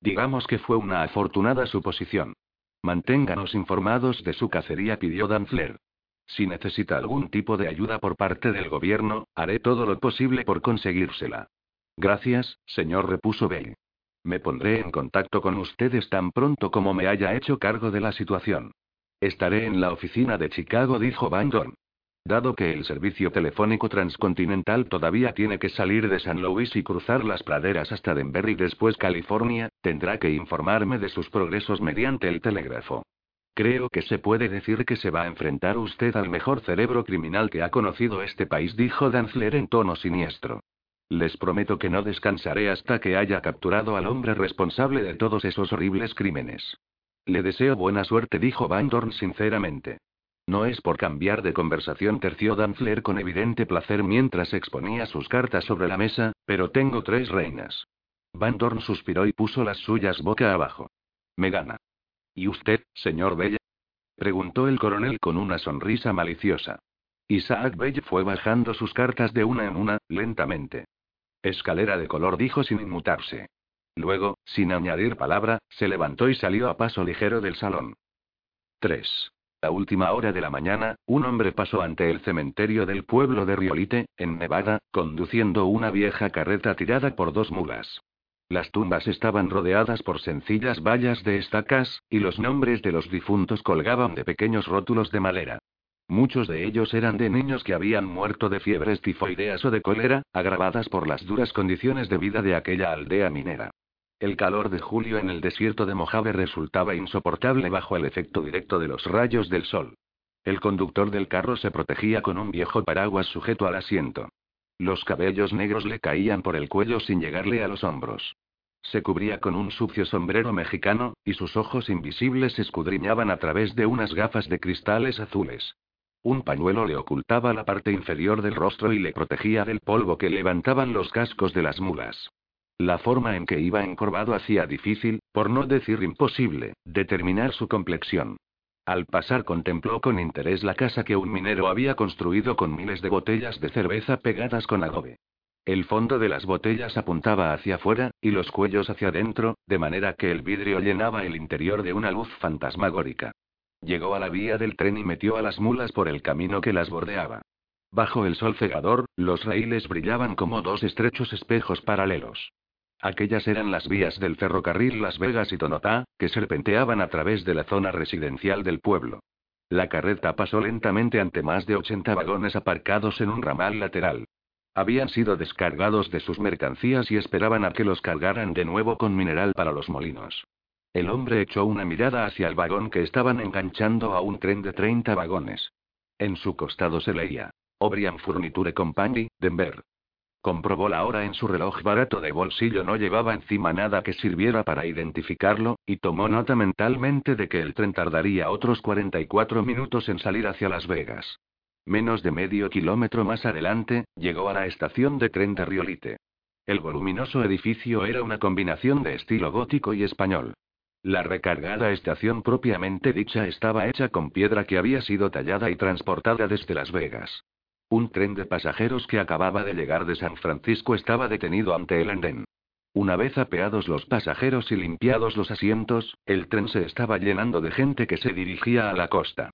S1: Digamos que fue una afortunada suposición. Manténganos informados de su cacería, pidió Danfler. Si necesita algún tipo de ayuda por parte del gobierno, haré todo lo posible por conseguírsela. Gracias, señor, repuso Bell. Me pondré en contacto con ustedes tan pronto como me haya hecho cargo de la situación. Estaré en la oficina de Chicago, dijo Van Dorn. Dado que el servicio telefónico transcontinental todavía tiene que salir de San Luis y cruzar las praderas hasta Denver y después California, tendrá que informarme de sus progresos mediante el telégrafo. Creo que se puede decir que se va a enfrentar usted al mejor cerebro criminal que ha conocido este país, dijo Danzler en tono siniestro. Les prometo que no descansaré hasta que haya capturado al hombre responsable de todos esos horribles crímenes. Le deseo buena suerte, dijo Van Dorn sinceramente. No es por cambiar de conversación, terció Danfler con evidente placer mientras exponía sus cartas sobre la mesa, pero tengo tres reinas. Van Dorn suspiró y puso las suyas boca abajo. Me gana. ¿Y usted, señor Bell? preguntó el coronel con una sonrisa maliciosa. Isaac Bell fue bajando sus cartas de una en una, lentamente. Escalera de color dijo sin inmutarse. Luego, sin añadir palabra, se levantó y salió a paso ligero del salón. 3. La última hora de la mañana, un hombre pasó ante el cementerio del pueblo de Riolite, en Nevada, conduciendo una vieja carreta tirada por dos mulas. Las tumbas estaban rodeadas por sencillas vallas de estacas, y los nombres de los difuntos colgaban de pequeños rótulos de madera. Muchos de ellos eran de niños que habían muerto de fiebres tifoideas o de cólera, agravadas por las duras condiciones de vida de aquella aldea minera. El calor de julio en el desierto de Mojave resultaba insoportable bajo el efecto directo de los rayos del sol. El conductor del carro se protegía con un viejo paraguas sujeto al asiento. Los cabellos negros le caían por el cuello sin llegarle a los hombros. Se cubría con un sucio sombrero mexicano, y sus ojos invisibles escudriñaban a través de unas gafas de cristales azules. Un pañuelo le ocultaba la parte inferior del rostro y le protegía del polvo que levantaban los cascos de las mulas. La forma en que iba encorvado hacía difícil, por no decir imposible, determinar su complexión. Al pasar contempló con interés la casa que un minero había construido con miles de botellas de cerveza pegadas con adobe. El fondo de las botellas apuntaba hacia afuera, y los cuellos hacia adentro, de manera que el vidrio llenaba el interior de una luz fantasmagórica. Llegó a la vía del tren y metió a las mulas por el camino que las bordeaba. Bajo el sol cegador, los raíles brillaban como dos estrechos espejos paralelos. Aquellas eran las vías del ferrocarril Las Vegas y Tonotá, que serpenteaban a través de la zona residencial del pueblo. La carreta pasó lentamente ante más de 80 vagones aparcados en un ramal lateral. Habían sido descargados de sus mercancías y esperaban a que los cargaran de nuevo con mineral para los molinos. El hombre echó una mirada hacia el vagón que estaban enganchando a un tren de 30 vagones. En su costado se leía: Obrian Furniture Company, Denver. Comprobó la hora en su reloj barato de bolsillo, no llevaba encima nada que sirviera para identificarlo, y tomó nota mentalmente de que el tren tardaría otros 44 minutos en salir hacia Las Vegas. Menos de medio kilómetro más adelante, llegó a la estación de tren de Riolite. El voluminoso edificio era una combinación de estilo gótico y español. La recargada estación propiamente dicha estaba hecha con piedra que había sido tallada y transportada desde Las Vegas. Un tren de pasajeros que acababa de llegar de San Francisco estaba detenido ante el andén. Una vez apeados los pasajeros y limpiados los asientos, el tren se estaba llenando de gente que se dirigía a la costa.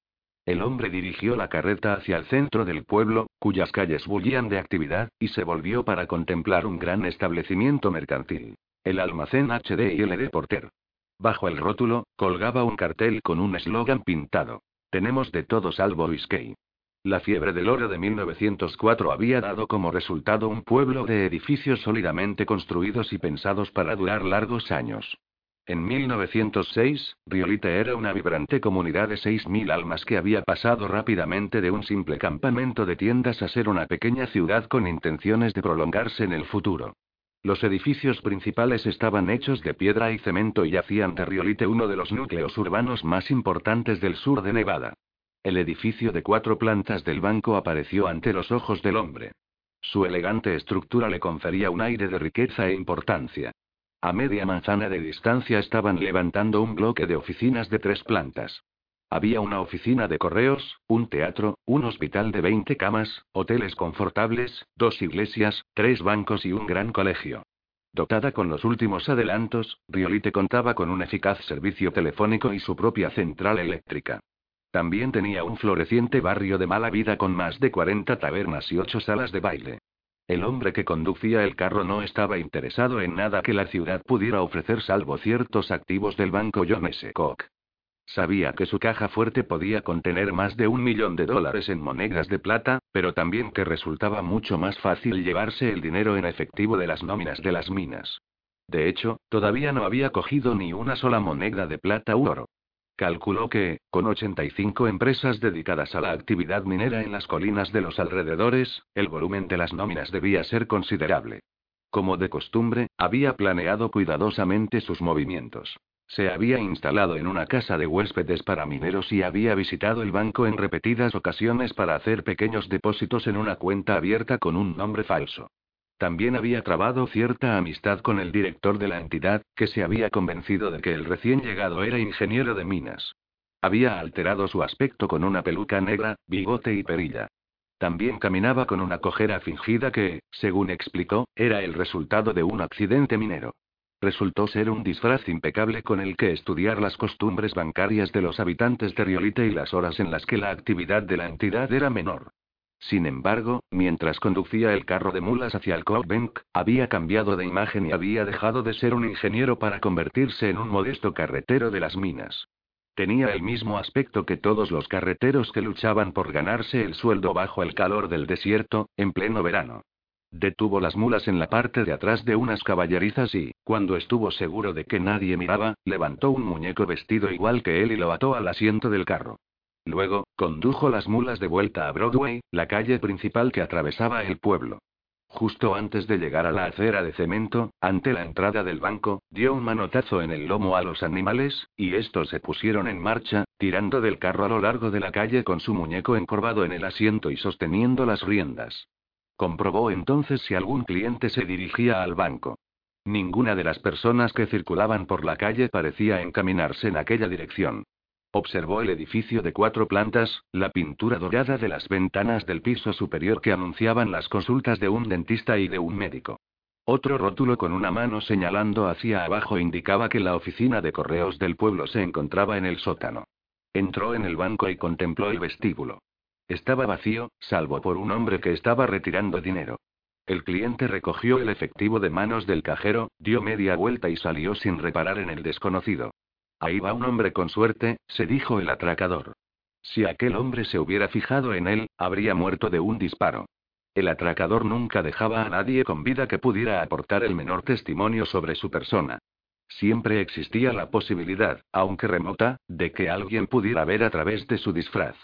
S1: El hombre dirigió la carreta hacia el centro del pueblo, cuyas calles bullían de actividad, y se volvió para contemplar un gran establecimiento mercantil. El almacén HD y LD Porter. Bajo el rótulo, colgaba un cartel con un eslogan pintado. Tenemos de todo salvo whisky. La fiebre del oro de 1904 había dado como resultado un pueblo de edificios sólidamente construidos y pensados para durar largos años. En 1906, Riolite era una vibrante comunidad de 6.000 almas que había pasado rápidamente de un simple campamento de tiendas a ser una pequeña ciudad con intenciones de prolongarse en el futuro. Los edificios principales estaban hechos de piedra y cemento y hacían de Riolite uno de los núcleos urbanos más importantes del sur de Nevada. El edificio de cuatro plantas del banco apareció ante los ojos del hombre. Su elegante estructura le confería un aire de riqueza e importancia. A media manzana de distancia estaban levantando un bloque de oficinas de tres plantas. Había una oficina de correos, un teatro, un hospital de 20 camas, hoteles confortables, dos iglesias, tres bancos y un gran colegio. Dotada con los últimos adelantos, Riolite contaba con un eficaz servicio telefónico y su propia central eléctrica. También tenía un floreciente barrio de mala vida con más de 40 tabernas y ocho salas de baile. El hombre que conducía el carro no estaba interesado en nada que la ciudad pudiera ofrecer salvo ciertos activos del banco John S. Koch. Sabía que su caja fuerte podía contener más de un millón de dólares en monedas de plata, pero también que resultaba mucho más fácil llevarse el dinero en efectivo de las nóminas de las minas. De hecho, todavía no había cogido ni una sola moneda de plata u oro. Calculó que, con 85 empresas dedicadas a la actividad minera en las colinas de los alrededores, el volumen de las nóminas debía ser considerable. Como de costumbre, había planeado cuidadosamente sus movimientos. Se había instalado en una casa de huéspedes para mineros y había visitado el banco en repetidas ocasiones para hacer pequeños depósitos en una cuenta abierta con un nombre falso. También había trabado cierta amistad con el director de la entidad, que se había convencido de que el recién llegado era ingeniero de minas. Había alterado su aspecto con una peluca negra, bigote y perilla. También caminaba con una cojera fingida que, según explicó, era el resultado de un accidente minero. Resultó ser un disfraz impecable con el que estudiar las costumbres bancarias de los habitantes de Riolite y las horas en las que la actividad de la entidad era menor. Sin embargo, mientras conducía el carro de mulas hacia el Bank, había cambiado de imagen y había dejado de ser un ingeniero para convertirse en un modesto carretero de las minas. Tenía el mismo aspecto que todos los carreteros que luchaban por ganarse el sueldo bajo el calor del desierto, en pleno verano. Detuvo las mulas en la parte de atrás de unas caballerizas y, cuando estuvo seguro de que nadie miraba, levantó un muñeco vestido igual que él y lo ató al asiento del carro. Luego, condujo las mulas de vuelta a Broadway, la calle principal que atravesaba el pueblo. Justo antes de llegar a la acera de cemento, ante la entrada del banco, dio un manotazo en el lomo a los animales, y estos se pusieron en marcha, tirando del carro a lo largo de la calle con su muñeco encorvado en el asiento y sosteniendo las riendas. Comprobó entonces si algún cliente se dirigía al banco. Ninguna de las personas que circulaban por la calle parecía encaminarse en aquella dirección. Observó el edificio de cuatro plantas, la pintura dorada de las ventanas del piso superior que anunciaban las consultas de un dentista y de un médico. Otro rótulo con una mano señalando hacia abajo indicaba que la oficina de correos del pueblo se encontraba en el sótano. Entró en el banco y contempló el vestíbulo. Estaba vacío, salvo por un hombre que estaba retirando dinero. El cliente recogió el efectivo de manos del cajero, dio media vuelta y salió sin reparar en el desconocido. Ahí va un hombre con suerte, se dijo el atracador. Si aquel hombre se hubiera fijado en él, habría muerto de un disparo. El atracador nunca dejaba a nadie con vida que pudiera aportar el menor testimonio sobre su persona. Siempre existía la posibilidad, aunque remota, de que alguien pudiera ver a través de su disfraz.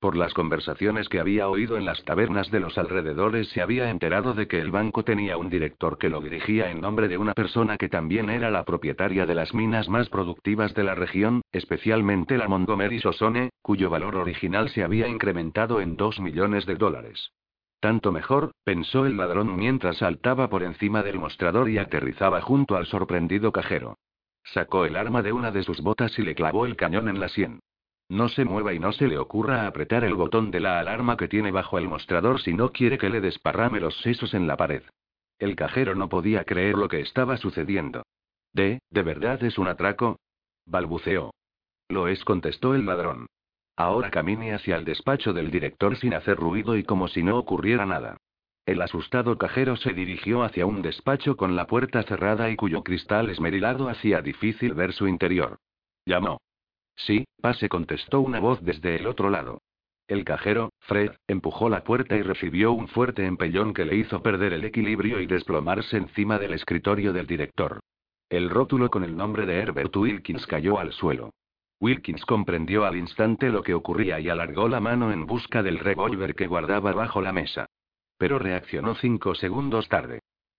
S1: Por las conversaciones que había oído en las tabernas de los alrededores se había enterado de que el banco tenía un director que lo dirigía en nombre de una persona que también era la propietaria de las minas más productivas de la región, especialmente la Montgomery Sosone, cuyo valor original se había incrementado en dos millones de dólares. Tanto mejor, pensó el ladrón mientras saltaba por encima del mostrador y aterrizaba junto al sorprendido cajero. Sacó el arma de una de sus botas y le clavó el cañón en la sien. No se mueva y no se le ocurra apretar el botón de la alarma que tiene bajo el mostrador si no quiere que le desparrame los sesos en la pared. El cajero no podía creer lo que estaba sucediendo. ¿De, de verdad es un atraco? balbuceó. Lo es, contestó el ladrón. Ahora camine hacia el despacho del director sin hacer ruido y como si no ocurriera nada. El asustado cajero se dirigió hacia un despacho con la puerta cerrada y cuyo cristal esmerilado hacía difícil ver su interior. Llamó. Sí, pase, contestó una voz desde el otro lado. El cajero, Fred, empujó la puerta y recibió un fuerte empellón que le hizo perder el equilibrio y desplomarse encima del escritorio del director. El rótulo con el nombre de Herbert Wilkins cayó al suelo. Wilkins comprendió al instante lo que ocurría y alargó la mano en busca del revólver que guardaba bajo la mesa. Pero reaccionó cinco segundos tarde.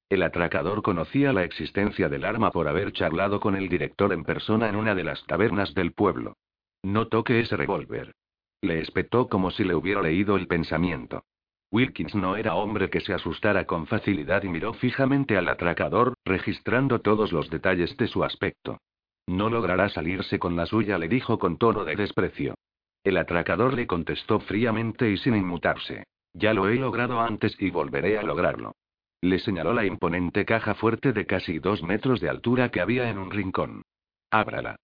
S1: El atracador conocía la existencia del arma por haber charlado con el director en persona en una de las tabernas del pueblo. No toque ese revólver. Le espetó como si le hubiera leído el pensamiento. Wilkins no era hombre que se asustara con facilidad y miró fijamente al atracador, registrando todos los detalles de su aspecto. No logrará salirse con la suya, le dijo con tono de desprecio. El atracador le contestó fríamente y sin inmutarse. Ya lo he logrado antes y volveré a lograrlo. Le señaló la imponente caja fuerte de casi dos metros de altura que había en un rincón. Ábrala.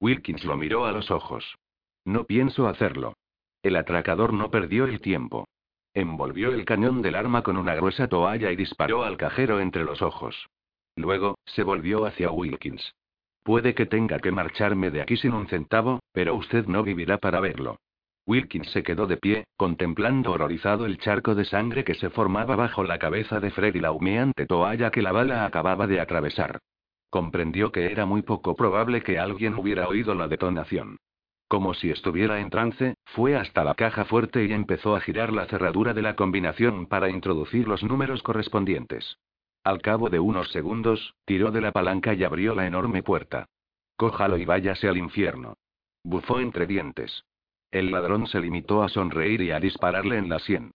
S1: Wilkins lo miró a los ojos. No pienso hacerlo. El atracador no perdió el tiempo. Envolvió el cañón del arma con una gruesa toalla y disparó al cajero entre los ojos. Luego, se volvió hacia Wilkins. Puede que tenga que marcharme de aquí sin un centavo, pero usted no vivirá para verlo. Wilkins se quedó de pie, contemplando horrorizado el charco de sangre que se formaba bajo la cabeza de Fred y la humeante toalla que la bala acababa de atravesar. Comprendió que era muy poco probable que alguien hubiera oído la detonación. Como si estuviera en trance, fue hasta la caja fuerte y empezó a girar la cerradura de la combinación para introducir los números correspondientes. Al cabo de unos segundos, tiró de la palanca y abrió la enorme puerta. Cójalo y váyase al infierno. Bufó entre dientes. El ladrón se limitó a sonreír y a dispararle en la sien.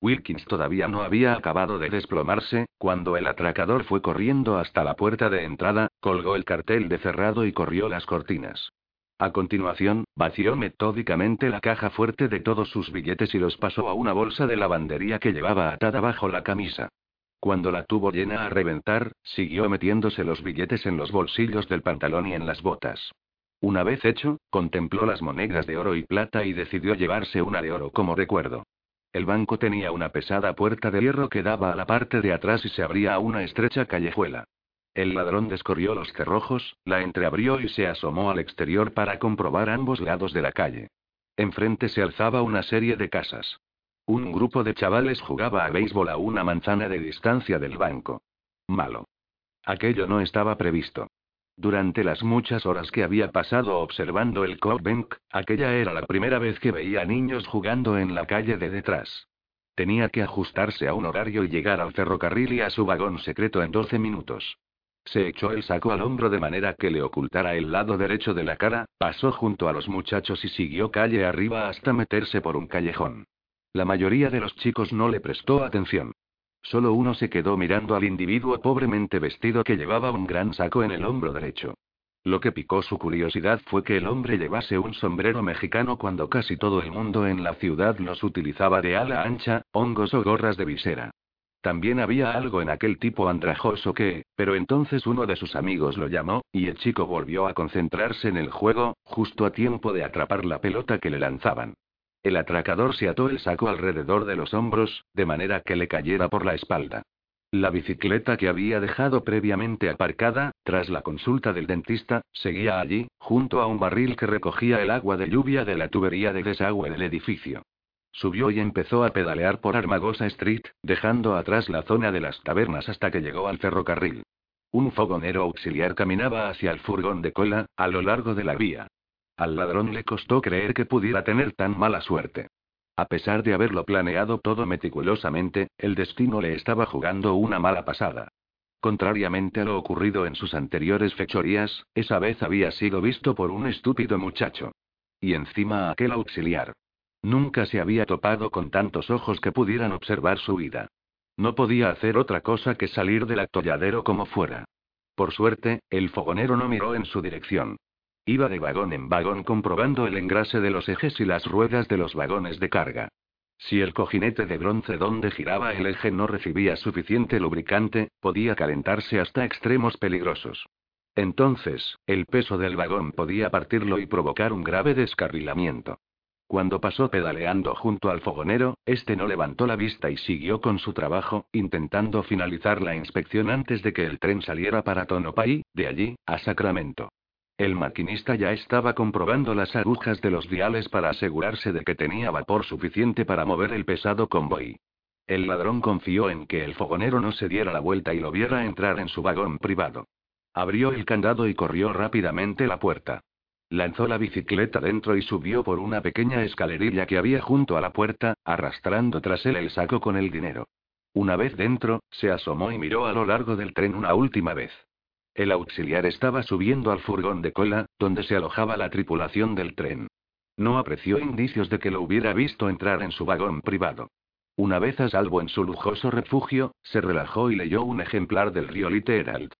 S1: Wilkins todavía no había acabado de desplomarse, cuando el atracador fue corriendo hasta la puerta de entrada, colgó el cartel de cerrado y corrió las cortinas. A continuación, vació metódicamente la caja fuerte de todos sus billetes y los pasó a una bolsa de lavandería que llevaba atada bajo la camisa. Cuando la tuvo llena a reventar, siguió metiéndose los billetes en los bolsillos del pantalón y en las botas. Una vez hecho, contempló las monedas de oro y plata y decidió llevarse una de oro como recuerdo. El banco tenía una pesada puerta de hierro que daba a la parte de atrás y se abría a una estrecha callejuela. El ladrón descorrió los cerrojos, la entreabrió y se asomó al exterior para comprobar ambos lados de la calle. Enfrente se alzaba una serie de casas. Un grupo de chavales jugaba a béisbol a una manzana de distancia del banco. Malo. Aquello no estaba previsto. Durante las muchas horas que había pasado observando el Bank, aquella era la primera vez que veía niños jugando en la calle de detrás. Tenía que ajustarse a un horario y llegar al ferrocarril y a su vagón secreto en 12 minutos. Se echó el saco al hombro de manera que le ocultara el lado derecho de la cara, pasó junto a los muchachos y siguió calle arriba hasta meterse por un callejón. La mayoría de los chicos no le prestó atención. Solo uno se quedó mirando al individuo pobremente vestido que llevaba un gran saco en el hombro derecho. Lo que picó su curiosidad fue que el hombre llevase un sombrero mexicano cuando casi todo el mundo en la ciudad los utilizaba de ala ancha, hongos o gorras de visera. También había algo en aquel tipo andrajoso que, pero entonces uno de sus amigos lo llamó, y el chico volvió a concentrarse en el juego, justo a tiempo de atrapar la pelota que le lanzaban. El atracador se ató el saco alrededor de los hombros, de manera que le cayera por la espalda. La bicicleta que había dejado previamente aparcada, tras la consulta del dentista, seguía allí, junto a un barril que recogía el agua de lluvia de la tubería de desagüe del edificio. Subió y empezó a pedalear por Armagosa Street, dejando atrás la zona de las tabernas hasta que llegó al ferrocarril. Un fogonero auxiliar caminaba hacia el furgón de cola, a lo largo de la vía. Al ladrón le costó creer que pudiera tener tan mala suerte. A pesar de haberlo planeado todo meticulosamente, el destino le estaba jugando una mala pasada. Contrariamente a lo ocurrido en sus anteriores fechorías, esa vez había sido visto por un estúpido muchacho. Y encima aquel auxiliar. Nunca se había topado con tantos ojos que pudieran observar su vida. No podía hacer otra cosa que salir del atolladero como fuera. Por suerte, el fogonero no miró en su dirección. Iba de vagón en vagón comprobando el engrase de los ejes y las ruedas de los vagones de carga. Si el cojinete de bronce donde giraba el eje no recibía suficiente lubricante, podía calentarse hasta extremos peligrosos. Entonces, el peso del vagón podía partirlo y provocar un grave descarrilamiento. Cuando pasó pedaleando junto al fogonero, este no levantó la vista y siguió con su trabajo, intentando finalizar la inspección antes de que el tren saliera para Tonopay, de allí, a Sacramento. El maquinista ya estaba comprobando las agujas de los diales para asegurarse de que tenía vapor suficiente para mover el pesado convoy. El ladrón confió en que el fogonero no se diera la vuelta y lo viera entrar en su vagón privado. Abrió el candado y corrió rápidamente la puerta. Lanzó la bicicleta dentro y subió por una pequeña escalerilla que había junto a la puerta, arrastrando tras él el saco con el dinero. Una vez dentro, se asomó y miró a lo largo del tren una última vez. El auxiliar estaba subiendo al furgón de cola, donde se alojaba la tripulación del tren. No apreció indicios de que lo hubiera visto entrar en su vagón privado. Una vez a salvo en su lujoso refugio, se relajó y leyó un ejemplar del Riolite Herald.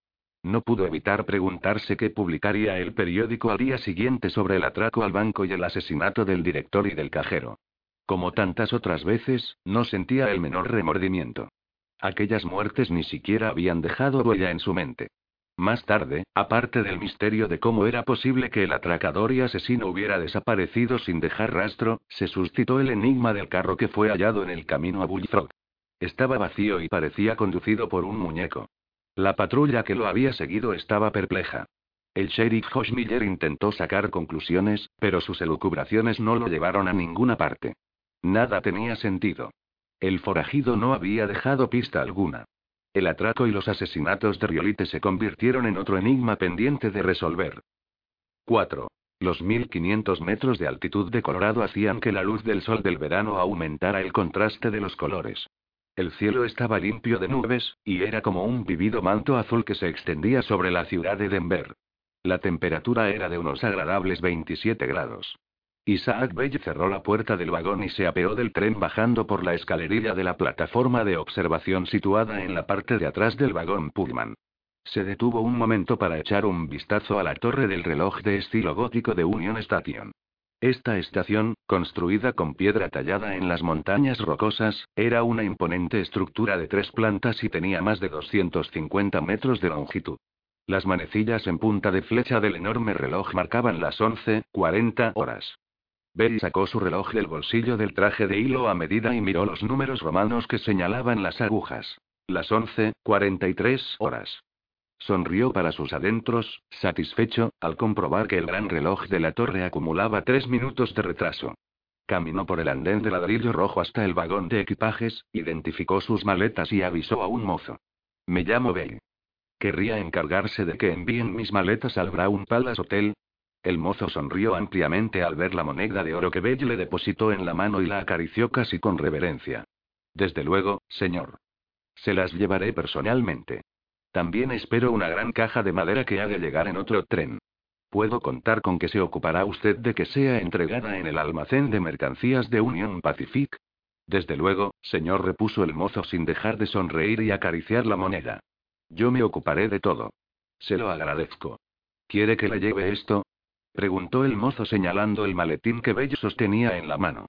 S1: No pudo evitar preguntarse qué publicaría el periódico al día siguiente sobre el atraco al banco y el asesinato del director y del cajero. Como tantas otras veces, no sentía el menor remordimiento. Aquellas muertes ni siquiera habían dejado huella en su mente. Más tarde, aparte del misterio de cómo era posible que el atracador y asesino hubiera desaparecido sin dejar rastro, se suscitó el enigma del carro que fue hallado en el camino a Bullfrog. Estaba vacío y parecía conducido por un muñeco. La patrulla que lo había seguido estaba perpleja. El sheriff Miller intentó sacar conclusiones, pero sus elucubraciones no lo llevaron a ninguna parte. Nada tenía sentido. El forajido no había dejado pista alguna. El atraco y los asesinatos de Riolite se convirtieron en otro enigma pendiente de resolver. 4. Los 1500 metros de altitud de Colorado hacían que la luz del sol del verano aumentara el contraste de los colores. El cielo estaba limpio de nubes, y era como un vivido manto azul que se extendía sobre la ciudad de Denver. La temperatura era de unos agradables 27 grados. Isaac Bell cerró la puerta del vagón y se apeó del tren bajando por la escalerilla de la plataforma de observación situada en la parte de atrás del vagón Pullman. Se detuvo un momento para echar un vistazo a la torre del reloj de estilo gótico de Union Station. Esta estación, construida con piedra tallada en las montañas rocosas, era una imponente estructura de tres plantas y tenía más de 250 metros de longitud. Las manecillas en punta de flecha del enorme reloj marcaban las 11:40 horas. Betty sacó su reloj del bolsillo del traje de hilo a medida y miró los números romanos que señalaban las agujas. Las 11:43 horas. Sonrió para sus adentros, satisfecho, al comprobar que el gran reloj de la torre acumulaba tres minutos de retraso. Caminó por el andén de ladrillo rojo hasta el vagón de equipajes, identificó sus maletas y avisó a un mozo. Me llamo Bell. ¿Querría encargarse de que envíen mis maletas al Brown Palace Hotel? El mozo sonrió ampliamente al ver la moneda de oro que Bell le depositó en la mano y la acarició casi con reverencia. Desde luego, señor. Se las llevaré personalmente. También espero una gran caja de madera que ha de llegar en otro tren. ¿Puedo contar con que se ocupará usted de que sea entregada en el almacén de mercancías de Union Pacific? Desde luego, señor, repuso el mozo sin dejar de sonreír y acariciar la moneda. Yo me ocuparé de todo. Se lo agradezco. ¿Quiere que le lleve esto? Preguntó el mozo señalando el maletín que Bello sostenía en la mano.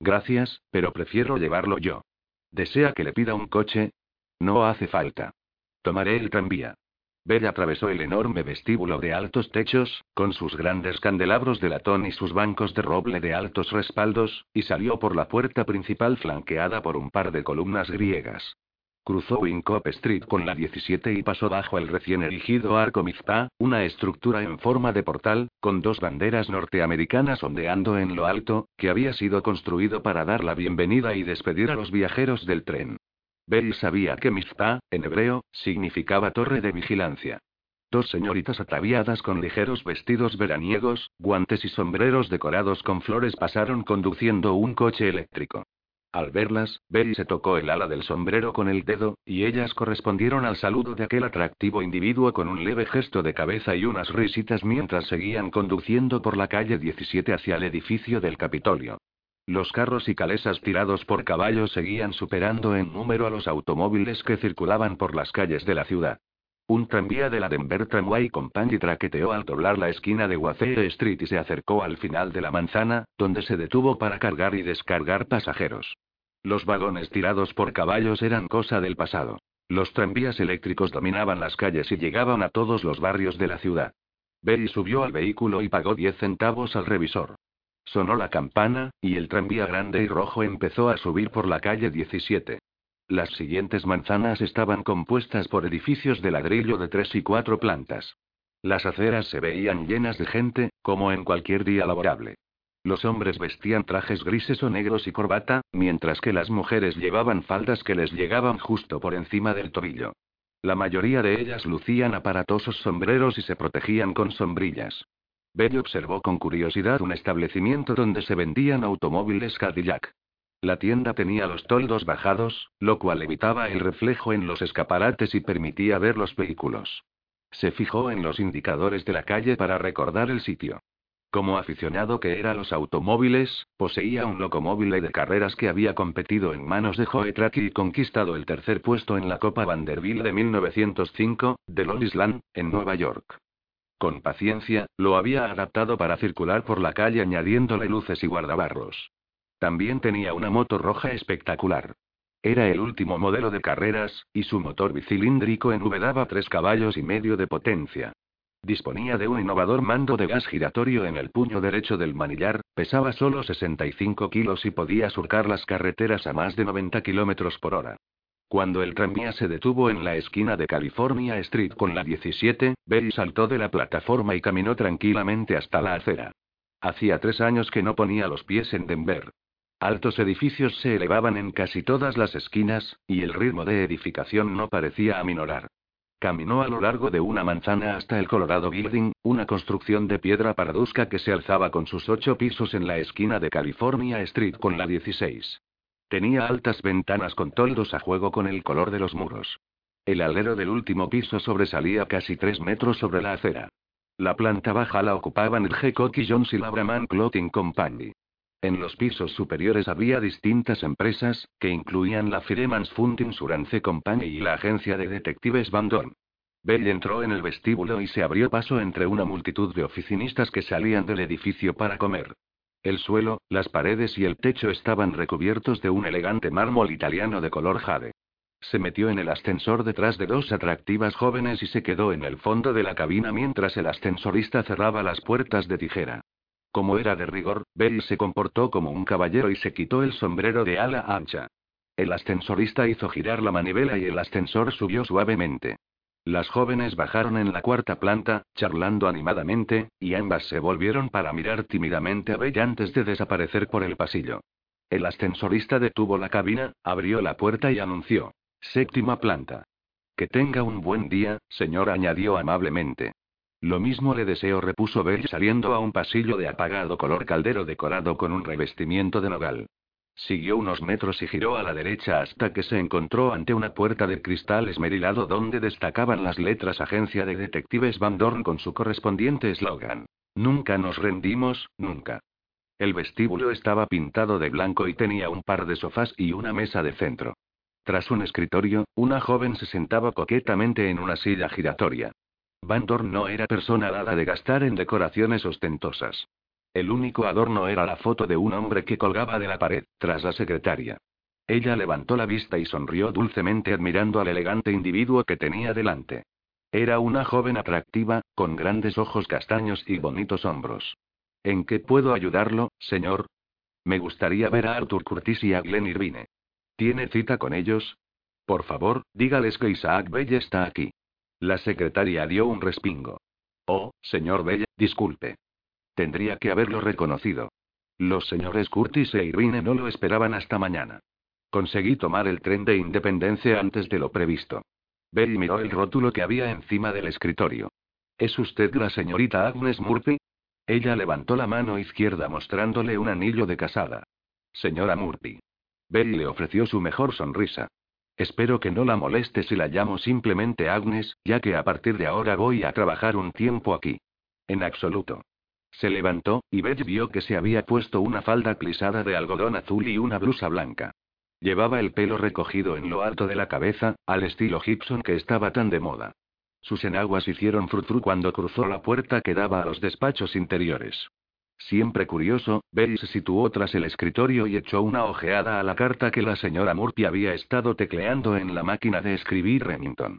S1: Gracias, pero prefiero llevarlo yo. ¿Desea que le pida un coche? No hace falta. Tomaré el tranvía. Bell atravesó el enorme vestíbulo de altos techos, con sus grandes candelabros de latón y sus bancos de roble de altos respaldos, y salió por la puerta principal flanqueada por un par de columnas griegas. Cruzó Wincop Street con la 17 y pasó bajo el recién erigido Arco Mizpah, una estructura en forma de portal, con dos banderas norteamericanas ondeando en lo alto, que había sido construido para dar la bienvenida y despedir a los viajeros del tren. Bell sabía que Mizpah, en hebreo, significaba torre de vigilancia. Dos señoritas ataviadas con ligeros vestidos veraniegos, guantes y sombreros decorados con flores pasaron conduciendo un coche eléctrico. Al verlas, Bell se tocó el ala del sombrero con el dedo, y ellas correspondieron al saludo de aquel atractivo individuo con un leve gesto de cabeza y unas risitas mientras seguían conduciendo por la calle 17 hacia el edificio del Capitolio. Los carros y calesas tirados por caballos seguían superando en número a los automóviles que circulaban por las calles de la ciudad. Un tranvía de la Denver Tramway Company traqueteó al doblar la esquina de Wazee Street y se acercó al final de la manzana, donde se detuvo para cargar y descargar pasajeros. Los vagones tirados por caballos eran cosa del pasado. Los tranvías eléctricos dominaban las calles y llegaban a todos los barrios de la ciudad. Berry subió al vehículo y pagó 10 centavos al revisor. Sonó la campana, y el tranvía grande y rojo empezó a subir por la calle 17. Las siguientes manzanas estaban compuestas por edificios de ladrillo de tres y cuatro plantas. Las aceras se veían llenas de gente, como en cualquier día laborable. Los hombres vestían trajes grises o negros y corbata, mientras que las mujeres llevaban faldas que les llegaban justo por encima del tobillo. La mayoría de ellas lucían aparatosos sombreros y se protegían con sombrillas. Bell observó con curiosidad un establecimiento donde se vendían automóviles Cadillac. La tienda tenía los toldos bajados, lo cual evitaba el reflejo en los escaparates y permitía ver los vehículos. Se fijó en los indicadores de la calle para recordar el sitio. Como aficionado que era a los automóviles, poseía un locomóvil de carreras que había competido en manos de Joe Track y conquistado el tercer puesto en la Copa Vanderbilt de 1905, de Lolisland, en Nueva York. Con paciencia, lo había adaptado para circular por la calle añadiéndole luces y guardabarros. También tenía una moto roja espectacular. Era el último modelo de carreras, y su motor bicilíndrico en V daba tres caballos y medio de potencia. Disponía de un innovador mando de gas giratorio en el puño derecho del manillar, pesaba solo 65 kilos y podía surcar las carreteras a más de 90 kilómetros por hora. Cuando el tranvía se detuvo en la esquina de California Street con la 17, Bell saltó de la plataforma y caminó tranquilamente hasta la acera. Hacía tres años que no ponía los pies en Denver. Altos edificios se elevaban en casi todas las esquinas, y el ritmo de edificación no parecía aminorar. Caminó a lo largo de una manzana hasta el Colorado Building, una construcción de piedra paradusca que se alzaba con sus ocho pisos en la esquina de California Street con la 16. Tenía altas ventanas con toldos a juego con el color de los muros. El alero del último piso sobresalía casi tres metros sobre la acera. La planta baja la ocupaban el G. y Jones y la Braman Clothing Company. En los pisos superiores había distintas empresas, que incluían la Firemans Fund Insurance Company y la agencia de detectives Van Dorn. Bell entró en el vestíbulo y se abrió paso entre una multitud de oficinistas que salían del edificio para comer. El suelo, las paredes y el techo estaban recubiertos de un elegante mármol italiano de color jade. Se metió en el ascensor detrás de dos atractivas jóvenes y se quedó en el fondo de la cabina mientras el ascensorista cerraba las puertas de tijera. Como era de rigor, Bell se comportó como un caballero y se quitó el sombrero de ala ancha. El ascensorista hizo girar la manivela y el ascensor subió suavemente. Las jóvenes bajaron en la cuarta planta, charlando animadamente, y ambas se volvieron para mirar tímidamente a Bell antes de desaparecer por el pasillo. El ascensorista detuvo la cabina, abrió la puerta y anunció. Séptima planta. Que tenga un buen día, señor, añadió amablemente. Lo mismo le deseo, repuso Bell saliendo a un pasillo de apagado color caldero decorado con un revestimiento de nogal. Siguió unos metros y giró a la derecha hasta que se encontró ante una puerta de cristal esmerilado donde destacaban las letras Agencia de Detectives Van Dorn con su correspondiente eslogan. Nunca nos rendimos, nunca. El vestíbulo estaba pintado de blanco y tenía un par de sofás y una mesa de centro. Tras un escritorio, una joven se sentaba coquetamente en una silla giratoria. Van Dorn no era persona dada de gastar en decoraciones ostentosas. El único adorno era la foto de un hombre que colgaba de la pared, tras la secretaria. Ella levantó la vista y sonrió dulcemente admirando al elegante individuo que tenía delante. Era una joven atractiva, con grandes ojos castaños y bonitos hombros. ¿En qué puedo ayudarlo, señor? Me gustaría ver a Arthur Curtis y a Glenn Irvine. ¿Tiene cita con ellos? Por favor, dígales que Isaac Bell está aquí. La secretaria dio un respingo. Oh, señor Bell, disculpe. Tendría que haberlo reconocido. Los señores Curtis e Irvine no lo esperaban hasta mañana. Conseguí tomar el tren de Independencia antes de lo previsto. Bell miró el rótulo que había encima del escritorio. ¿Es usted la señorita Agnes Murphy? Ella levantó la mano izquierda mostrándole un anillo de casada. Señora Murphy. Bell le ofreció su mejor sonrisa. Espero que no la moleste si la llamo simplemente Agnes, ya que a partir de ahora voy a trabajar un tiempo aquí. En absoluto. Se levantó, y Beth vio que se había puesto una falda clisada de algodón azul y una blusa blanca. Llevaba el pelo recogido en lo alto de la cabeza, al estilo Gibson que estaba tan de moda. Sus enaguas hicieron frutru cuando cruzó la puerta que daba a los despachos interiores. Siempre curioso, Bell se situó tras el escritorio y echó una ojeada a la carta que la señora Murphy había estado tecleando en la máquina de escribir Remington.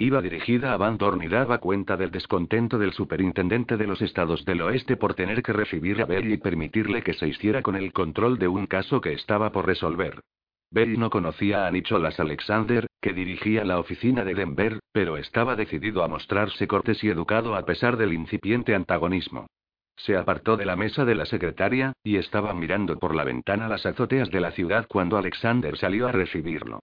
S1: Iba dirigida a Van Dorn y daba cuenta del descontento del superintendente de los estados del oeste por tener que recibir a Bell y permitirle que se hiciera con el control de un caso que estaba por resolver. Bell no conocía a Nicholas Alexander, que dirigía la oficina de Denver, pero estaba decidido a mostrarse cortés y educado a pesar del incipiente antagonismo. Se apartó de la mesa de la secretaria, y estaba mirando por la ventana las azoteas de la ciudad cuando Alexander salió a recibirlo.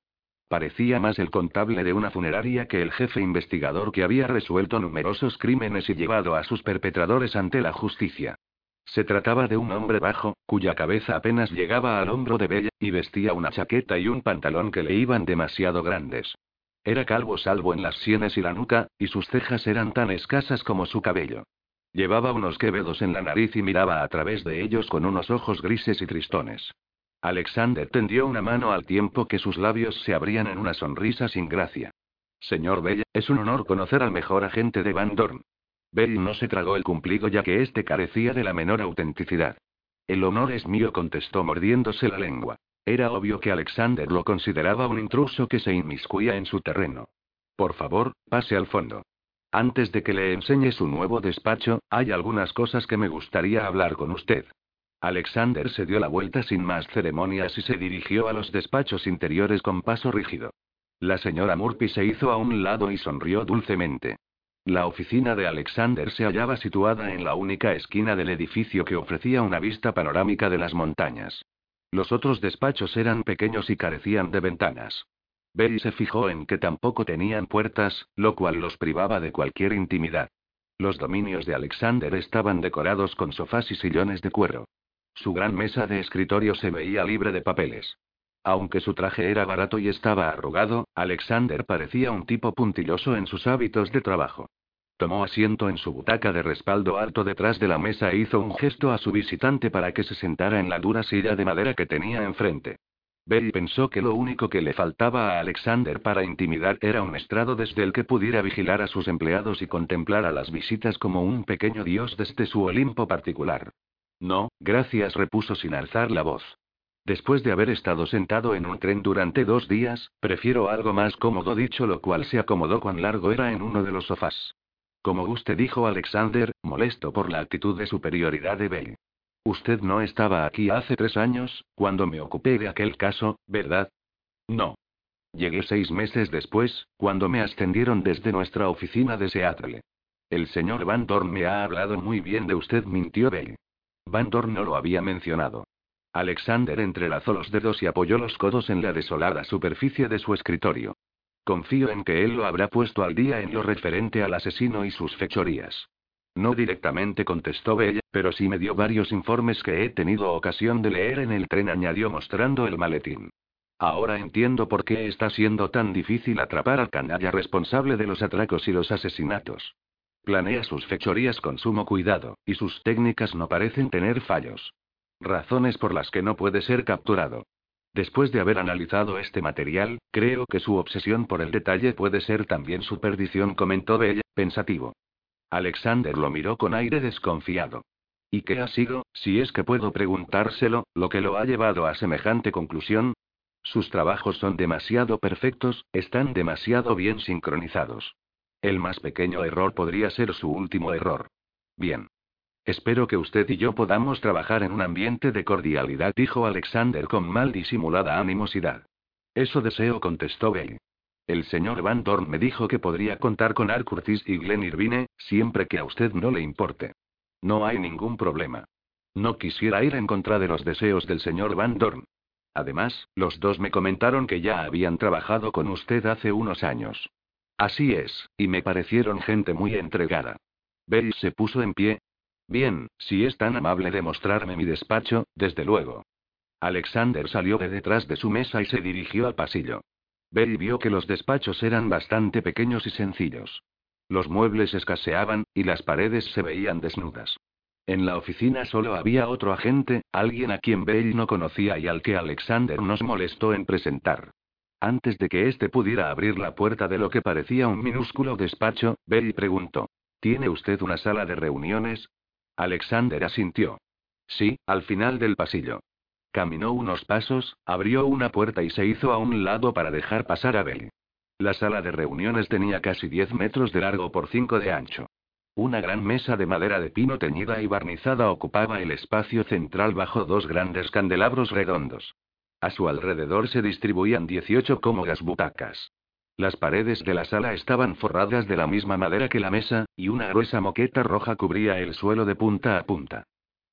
S1: Parecía más el contable de una funeraria que el jefe investigador que había resuelto numerosos crímenes y llevado a sus perpetradores ante la justicia. Se trataba de un hombre bajo, cuya cabeza apenas llegaba al hombro de Bella, y vestía una chaqueta y un pantalón que le iban demasiado grandes. Era calvo salvo en las sienes y la nuca, y sus cejas eran tan escasas como su cabello. Llevaba unos quevedos en la nariz y miraba a través de ellos con unos ojos grises y tristones. Alexander tendió una mano al tiempo que sus labios se abrían en una sonrisa sin gracia. Señor Bell, es un honor conocer al mejor agente de Van Dorn. Bell no se tragó el cumplido ya que éste carecía de la menor autenticidad. El honor es mío, contestó mordiéndose la lengua. Era obvio que Alexander lo consideraba un intruso que se inmiscuía en su terreno. Por favor, pase al fondo. Antes de que le enseñe su nuevo despacho, hay algunas cosas que me gustaría hablar con usted. Alexander se dio la vuelta sin más ceremonias y se dirigió a los despachos interiores con paso rígido. La señora Murphy se hizo a un lado y sonrió dulcemente. La oficina de Alexander se hallaba situada en la única esquina del edificio que ofrecía una vista panorámica de las montañas. Los otros despachos eran pequeños y carecían de ventanas. Belly se fijó en que tampoco tenían puertas, lo cual los privaba de cualquier intimidad. Los dominios de Alexander estaban decorados con sofás y sillones de cuero. Su gran mesa de escritorio se veía libre de papeles. Aunque su traje era barato y estaba arrugado, Alexander parecía un tipo puntilloso en sus hábitos de trabajo. Tomó asiento en su butaca de respaldo alto detrás de la mesa e hizo un gesto a su visitante para que se sentara en la dura silla de madera que tenía enfrente. Bell pensó que lo único que le faltaba a Alexander para intimidar era un estrado desde el que pudiera vigilar a sus empleados y contemplar a las visitas como un pequeño dios desde su Olimpo particular. No, gracias, repuso sin alzar la voz. Después de haber estado sentado en un tren durante dos días, prefiero algo más cómodo dicho lo cual se acomodó cuán largo era en uno de los sofás. Como usted dijo Alexander, molesto por la actitud de superioridad de Bell. Usted no estaba aquí hace tres años, cuando me ocupé de aquel caso, ¿verdad? No. Llegué seis meses después, cuando me ascendieron desde nuestra oficina de Seattle. El señor Van Dorn me ha hablado muy bien de usted, mintió Bell. Van Dorn no lo había mencionado. Alexander entrelazó los dedos y apoyó los codos en la desolada superficie de su escritorio. Confío en que él lo habrá puesto al día en lo referente al asesino y sus fechorías. No directamente contestó Bell, pero sí me dio varios informes que he tenido ocasión de leer en el tren, añadió mostrando el maletín. Ahora entiendo por qué está siendo tan difícil atrapar al canalla responsable de los atracos y los asesinatos. Planea sus fechorías con sumo cuidado, y sus técnicas no parecen tener fallos. Razones por las que no puede ser capturado. Después de haber analizado este material, creo que su obsesión por el detalle puede ser también su perdición, comentó Bella, pensativo. Alexander lo miró con aire desconfiado. ¿Y qué ha sido, si es que puedo preguntárselo, lo que lo ha llevado a semejante conclusión? Sus trabajos son demasiado perfectos, están demasiado bien sincronizados. El más pequeño error podría ser su último error. Bien. Espero que usted y yo podamos trabajar en un ambiente de cordialidad, dijo Alexander con mal disimulada animosidad. Eso deseo, contestó Bell. El señor Van Dorn me dijo que podría contar con Al Curtis y Glenn Irvine, siempre que a usted no le importe. No hay ningún problema. No quisiera ir en contra de los deseos del señor Van Dorn. Además, los dos me comentaron que ya habían trabajado con usted hace unos años. Así es, y me parecieron gente muy entregada. Bell se puso en pie. Bien, si es tan amable de mostrarme mi despacho, desde luego. Alexander salió de detrás de su mesa y se dirigió al pasillo. Bell vio que los despachos eran bastante pequeños y sencillos. Los muebles escaseaban, y las paredes se veían desnudas. En la oficina solo había otro agente, alguien a quien Bell no conocía y al que Alexander nos molestó en presentar. Antes de que éste pudiera abrir la puerta de lo que parecía un minúsculo despacho, Bell preguntó: ¿Tiene usted una sala de reuniones? Alexander asintió. Sí, al final del pasillo. Caminó unos pasos, abrió una puerta y se hizo a un lado para dejar pasar a Bell. La sala de reuniones tenía casi 10 metros de largo por 5 de ancho. Una gran mesa de madera de pino teñida y barnizada ocupaba el espacio central bajo dos grandes candelabros redondos. A su alrededor se distribuían 18 cómodas butacas. Las paredes de la sala estaban forradas de la misma madera que la mesa, y una gruesa moqueta roja cubría el suelo de punta a punta.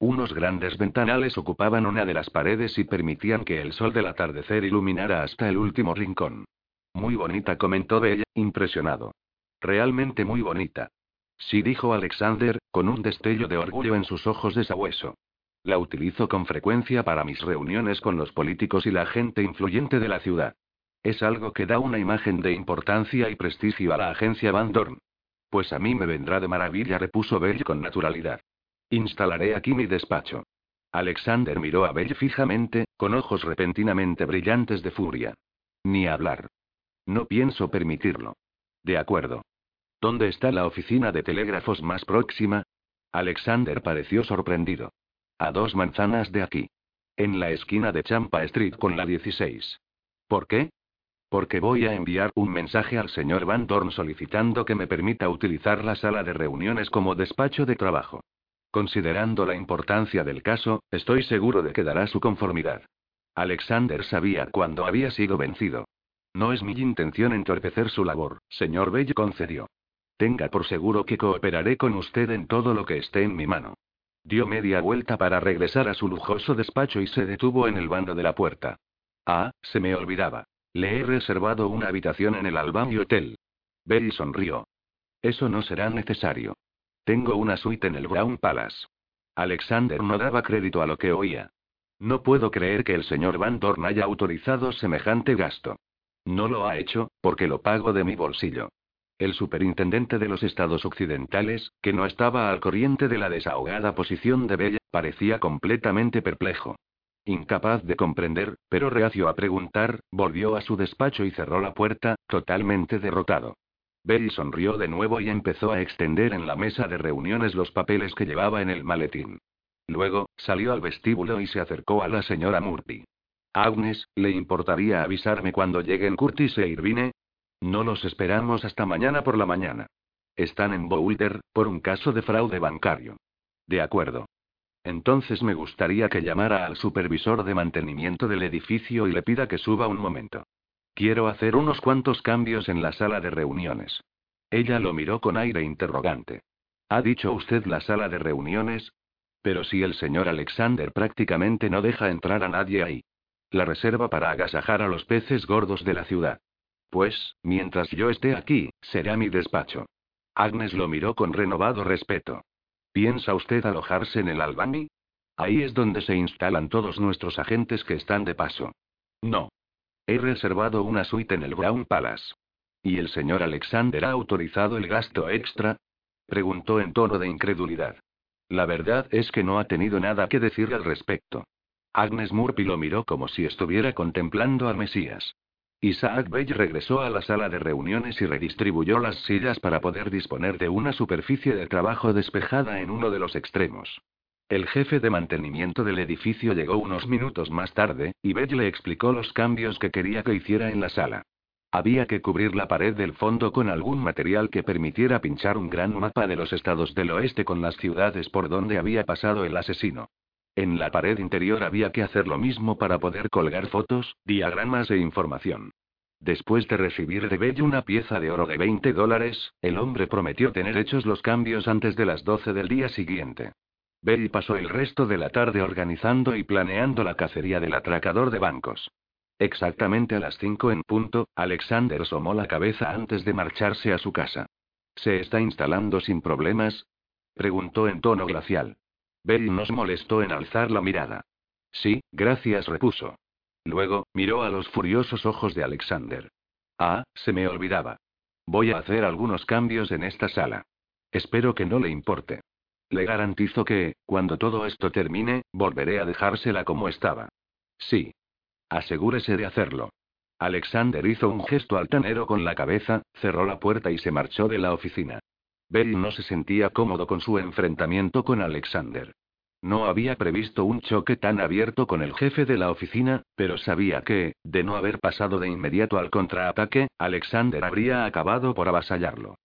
S1: Unos grandes ventanales ocupaban una de las paredes y permitían que el sol del atardecer iluminara hasta el último rincón. Muy bonita, comentó Bell, impresionado. Realmente muy bonita. Sí, dijo Alexander, con un destello de orgullo en sus ojos de sabueso. La utilizo con frecuencia para mis reuniones con los políticos y la gente influyente de la ciudad. Es algo que da una imagen de importancia y prestigio a la agencia Van Dorn. Pues a mí me vendrá de maravilla, repuso Bell con naturalidad. Instalaré aquí mi despacho. Alexander miró a Bell fijamente, con ojos repentinamente brillantes de furia. Ni hablar. No pienso permitirlo. De acuerdo. ¿Dónde está la oficina de telégrafos más próxima? Alexander pareció sorprendido. A dos manzanas de aquí. En la esquina de Champa Street con la 16. ¿Por qué? Porque voy a enviar un mensaje al señor Van Dorn solicitando que me permita utilizar la sala de reuniones como despacho de trabajo. Considerando la importancia del caso, estoy seguro de que dará su conformidad. Alexander sabía cuándo había sido vencido. No es mi intención entorpecer su labor, señor Bell concedió. Tenga por seguro que cooperaré con usted en todo lo que esté en mi mano. Dio media vuelta para regresar a su lujoso despacho y se detuvo en el bando de la puerta. Ah, se me olvidaba. Le he reservado una habitación en el Albany Hotel. Bell sonrió. Eso no será necesario. Tengo una suite en el Brown Palace. Alexander no daba crédito a lo que oía. No puedo creer que el señor Van Dorn haya autorizado semejante gasto. No lo ha hecho, porque lo pago de mi bolsillo. El superintendente de los estados occidentales, que no estaba al corriente de la desahogada posición de Bella, parecía completamente perplejo. Incapaz de comprender, pero reacio a preguntar, volvió a su despacho y cerró la puerta, totalmente derrotado. Bell sonrió de nuevo y empezó a extender en la mesa de reuniones los papeles que llevaba en el maletín. Luego, salió al vestíbulo y se acercó a la señora Murphy. Agnes, ¿le importaría avisarme cuando lleguen Curtis e Irvine? No los esperamos hasta mañana por la mañana. Están en Boulder, por un caso de fraude bancario. De acuerdo. Entonces me gustaría que llamara al supervisor de mantenimiento del edificio y le pida que suba un momento. Quiero hacer unos cuantos cambios en la sala de reuniones. Ella lo miró con aire interrogante. ¿Ha dicho usted la sala de reuniones? Pero si el señor Alexander prácticamente no deja entrar a nadie ahí. La reserva para agasajar a los peces gordos de la ciudad. Pues, mientras yo esté aquí, será mi despacho. Agnes lo miró con renovado respeto. ¿Piensa usted alojarse en el Albany? Ahí es donde se instalan todos nuestros agentes que están de paso. No. He reservado una suite en el Brown Palace. ¿Y el señor Alexander ha autorizado el gasto extra? Preguntó en tono de incredulidad. La verdad es que no ha tenido nada que decir al respecto. Agnes Murphy lo miró como si estuviera contemplando al Mesías. Isaac Bell regresó a la sala de reuniones y redistribuyó las sillas para poder disponer de una superficie de trabajo despejada en uno de los extremos. El jefe de mantenimiento del edificio llegó unos minutos más tarde, y Bell le explicó los cambios que quería que hiciera en la sala. Había que cubrir la pared del fondo con algún material que permitiera pinchar un gran mapa de los estados del oeste con las ciudades por donde había pasado el asesino. En la pared interior había que hacer lo mismo para poder colgar fotos, diagramas e información. Después de recibir de Bell una pieza de oro de 20 dólares, el hombre prometió tener hechos los cambios antes de las 12 del día siguiente. Bell pasó el resto de la tarde organizando y planeando la cacería del atracador de bancos. Exactamente a las 5 en punto, Alexander asomó la cabeza antes de marcharse a su casa. ¿Se está instalando sin problemas? preguntó en tono glacial. Bell nos molestó en alzar la mirada. Sí, gracias, repuso. Luego, miró a los furiosos ojos de Alexander. Ah, se me olvidaba. Voy a hacer algunos cambios en esta sala. Espero que no le importe. Le garantizo que, cuando todo esto termine, volveré a dejársela como estaba. Sí. Asegúrese de hacerlo. Alexander hizo un gesto altanero con la cabeza, cerró la puerta y se marchó de la oficina. Bell no se sentía cómodo con su enfrentamiento con Alexander. No había previsto un choque tan abierto con el jefe de la oficina, pero sabía que, de no haber pasado de inmediato al contraataque, Alexander habría acabado por avasallarlo.